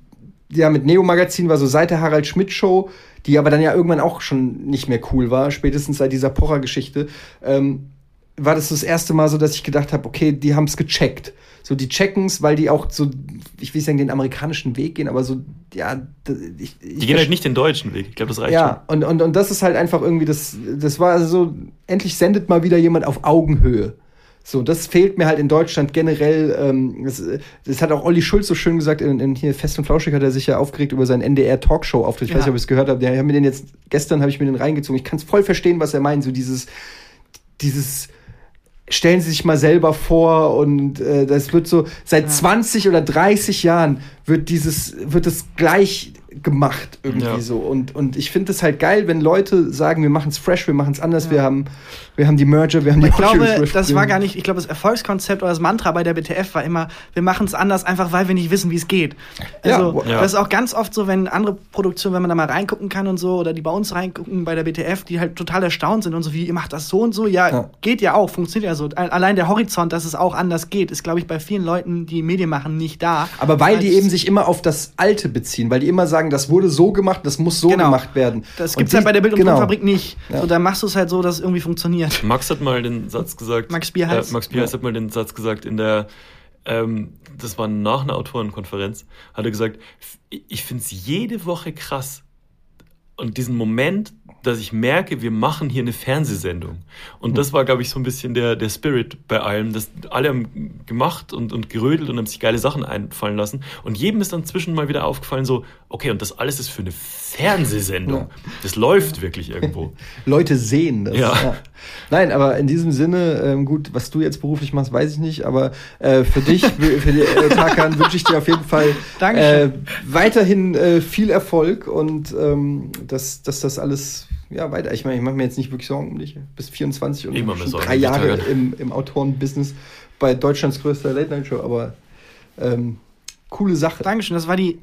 ja, mit Neo Magazin war so seit der Harald Schmidt Show, die aber dann ja irgendwann auch schon nicht mehr cool war, spätestens seit dieser Pocher-Geschichte, ähm, war das das erste Mal so, dass ich gedacht habe, okay, die haben es gecheckt. So, die checken's, weil die auch so, ich will sagen, den amerikanischen Weg gehen, aber so, ja. Ich, ich die gehen halt nicht den deutschen Weg. Ich glaube, das reicht ja, schon. Ja, und, und, und das ist halt einfach irgendwie, das, das war also so, endlich sendet mal wieder jemand auf Augenhöhe. So, das fehlt mir halt in Deutschland generell. Ähm, das, das hat auch Olli Schulz so schön gesagt, in, in hier Fest und Flauschig hat er sich ja aufgeregt über seinen NDR-Talkshow-Auftritt. Ich ja. weiß nicht, ob ihr es gehört habt. Ja, ich habe mir den jetzt, gestern habe ich mir den reingezogen. Ich kann es voll verstehen, was er meint. So dieses, dieses, stellen Sie sich mal selber vor und äh, das wird so, seit ja. 20 oder 30 Jahren wird dieses, wird es gleich gemacht irgendwie ja. so. Und, und ich finde es halt geil, wenn Leute sagen, wir machen es fresh, wir machen es anders, ja. wir, haben, wir haben die Merger, wir haben ich die Ich glaube, das war gar nicht, ich glaube, das Erfolgskonzept oder das Mantra bei der BTF war immer, wir machen es anders, einfach weil wir nicht wissen, wie es geht. Also, ja. das ist auch ganz oft so, wenn andere Produktionen, wenn man da mal reingucken kann und so, oder die bei uns reingucken bei der BTF, die halt total erstaunt sind und so, wie, ihr macht das so und so, ja, geht ja auch, funktioniert ja so. Allein der Horizont, dass es auch anders geht, ist, glaube ich, bei vielen Leuten, die Medien machen, nicht da. Aber weil die eben sich immer auf das Alte beziehen, weil die immer sagen, das wurde so gemacht, das muss so genau. gemacht werden. Das gibt es halt bei der Bild- und genau. Tonfabrik nicht. Ja. So, da machst du es halt so, dass es irgendwie funktioniert. Max hat mal den Satz gesagt. Max Bierhals. Äh, Max Bierhals ja. hat mal den Satz gesagt in der ähm, das war nach einer Autorenkonferenz, hat er gesagt, ich finde es jede Woche krass. Und diesen Moment, dass ich merke, wir machen hier eine Fernsehsendung. Und das war, glaube ich, so ein bisschen der, der Spirit bei allem. dass alle haben gemacht und, und gerödelt und haben sich geile Sachen einfallen lassen. Und jedem ist dann zwischen mal wieder aufgefallen, so, okay, und das alles ist für eine Fernsehsendung. Ja. Das läuft wirklich irgendwo. Leute sehen das. Ja. ja. Nein, aber in diesem Sinne, ähm, gut, was du jetzt beruflich machst, weiß ich nicht, aber äh, für dich, für die äh, Tarkan, wünsche ich dir auf jeden Fall äh, weiterhin äh, viel Erfolg und ähm, dass, dass das alles ja, weiter. Ich meine, ich mache mir jetzt nicht wirklich Sorgen um dich. Bis 24 und Immer schon drei Jahre im, im Autorenbusiness bei Deutschlands größter Late-Night-Show, aber ähm, coole Sache. Dankeschön, das war die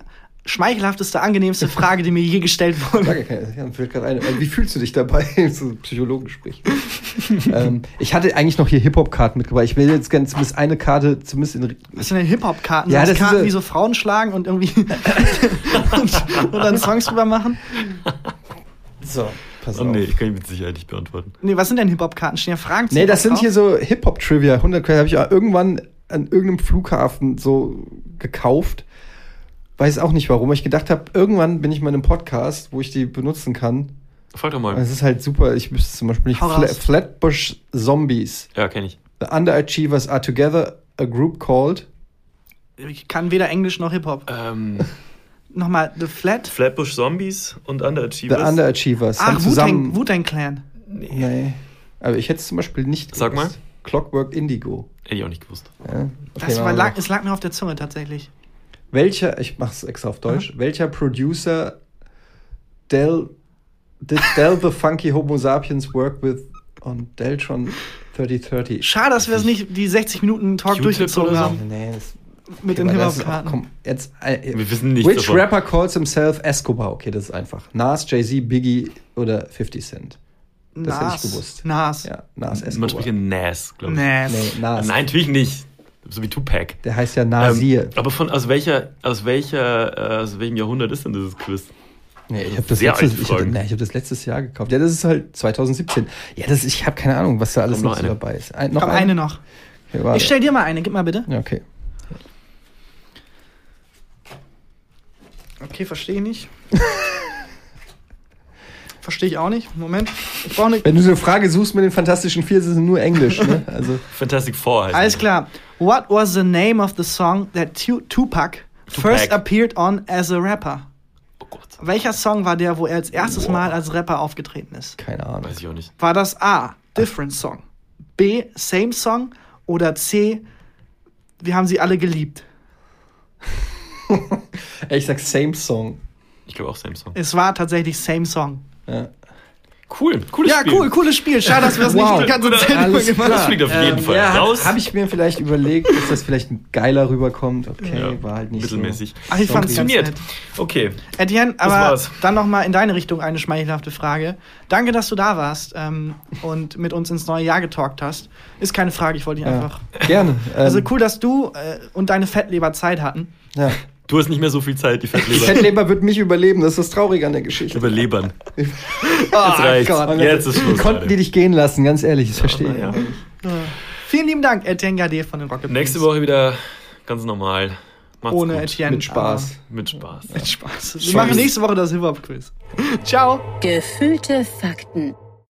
schmeichelhafteste, angenehmste Frage, die mir je gestellt wurde. Danke, ja, fällt gerade ein. Wie fühlst du dich dabei? so ein Psychologengespräch. ähm, ich hatte eigentlich noch hier Hip-Hop-Karten mitgebracht. Ich will jetzt gerne zumindest eine Karte, zumindest in. Was sind denn Hip-Hop-Karten? Ja, das Karten, die so Frauen schlagen und irgendwie und, und dann Songs drüber machen? So. Pass oh, nee, ich kann ich mit Sicherheit nicht beantworten. Nee, was sind denn Hip-Hop-Karten? Stehen ja Fragen Nee, das sind drauf? hier so Hip-Hop-Trivia. 100 habe ich irgendwann an irgendeinem Flughafen so gekauft. Weiß auch nicht warum. Ich gedacht habe, irgendwann bin ich mal in einem Podcast, wo ich die benutzen kann. Frag doch mal. Es ist halt super. Ich wüsste zum Beispiel nicht. Fla Flatbush Zombies. Ja, kenne ich. The Underachievers are together a group called. Ich kann weder Englisch noch Hip-Hop. Ähm. Nochmal, The Flat? Flatbush Zombies und Underachievers. The Underachievers. Ach, Wu-Tang Wu Clan. Nee. nee. Aber ich hätte es zum Beispiel nicht Sag mal. Clockwork Indigo. Hätte ich auch nicht gewusst. Ja, okay, das war, lag, es lag mir auf der Zunge tatsächlich. Welcher, ich mach's extra auf Deutsch, Aha. welcher Producer Del, did Del the Funky Homo Sapiens work with on Deltron 3030? Schade, dass wir es nicht die 60 Minuten Talk durchgezogen haben. Nee, das mit den Hip-Hop-Karten. Jetzt, äh, Wir wissen nicht. Which davon. rapper calls himself Escobar? Okay, das ist einfach. Nas, Jay-Z, Biggie oder 50 Cent? Das Nas. hätte ich gewusst. Nas. Ja, Nas Escobar. Man spricht Nas, glaube ich. Nas. Nee, Nas. Nein, natürlich nicht. So wie Tupac. Der heißt ja Nasir. Ähm, aber von aus welcher, aus welcher, äh, aus welchem Jahrhundert ist denn dieses Quiz? Nee, ich habe das, letztes, ich hab, nee, hab das letztes Jahr gekauft. Ja, das ist halt 2017. Ja, das, ich habe keine Ahnung, was da alles noch, noch dabei ist. Ein, noch Komm, eine, eine noch. Okay, ich stell dir mal eine, gib mal bitte. Ja, okay. Okay, verstehe ich nicht. verstehe ich auch nicht. Moment. Ich eine Wenn du so eine Frage suchst mit den Fantastischen Vier, ist es nur Englisch. Ne? Also Fantastic Four heißt Alles klar. What was the name of the song that Tupac, Tupac. first appeared on as a rapper? Oh Gott. Welcher Song war der, wo er als erstes Mal als Rapper aufgetreten ist? Keine Ahnung. Weiß ich auch nicht. War das A, Different Song, B, Same Song oder C, Wir haben sie alle geliebt? ich sag Same Song. Ich glaube auch Same Song. Es war tatsächlich Same Song. Ja. Cool, cooles ja, Spiel. Ja, cool, cooles Spiel. Schade, dass wir das wow. nicht die ganze Zeit über gemacht haben. Das fliegt auf jeden ähm, Fall ja, raus. Habe ich mir vielleicht überlegt, dass das vielleicht geiler rüberkommt. Okay, ja, war halt nicht mittelmäßig. So. Ach, ich fand es funktioniert. Okay. Etienne, aber dann nochmal in deine Richtung eine schmeichelhafte Frage. Danke, dass du da warst ähm, und mit uns ins neue Jahr getalkt hast. Ist keine Frage, ich wollte dich ja, einfach. Gerne. Also cool, dass du äh, und deine Fettleber Zeit hatten. Ja. Du hast nicht mehr so viel Zeit, die Fettleber. Die Fettleber wird mich überleben, das ist das Traurige an der Geschichte. Überlebern. oh, Jetzt reicht's. Gott. Jetzt ist Schluss. Konnten die dich gehen lassen, ganz ehrlich, das verstehe ich. Ja. Ja. Vielen lieben Dank, Etienne Gade von den Rocket Nächste Woche wieder ganz normal. Macht's Ohne gut. Etienne. Mit Spaß. Mit Spaß. Mit Spaß. Wir machen nächste Woche das Hip-Hop-Quiz. Ciao. Gefühlte Fakten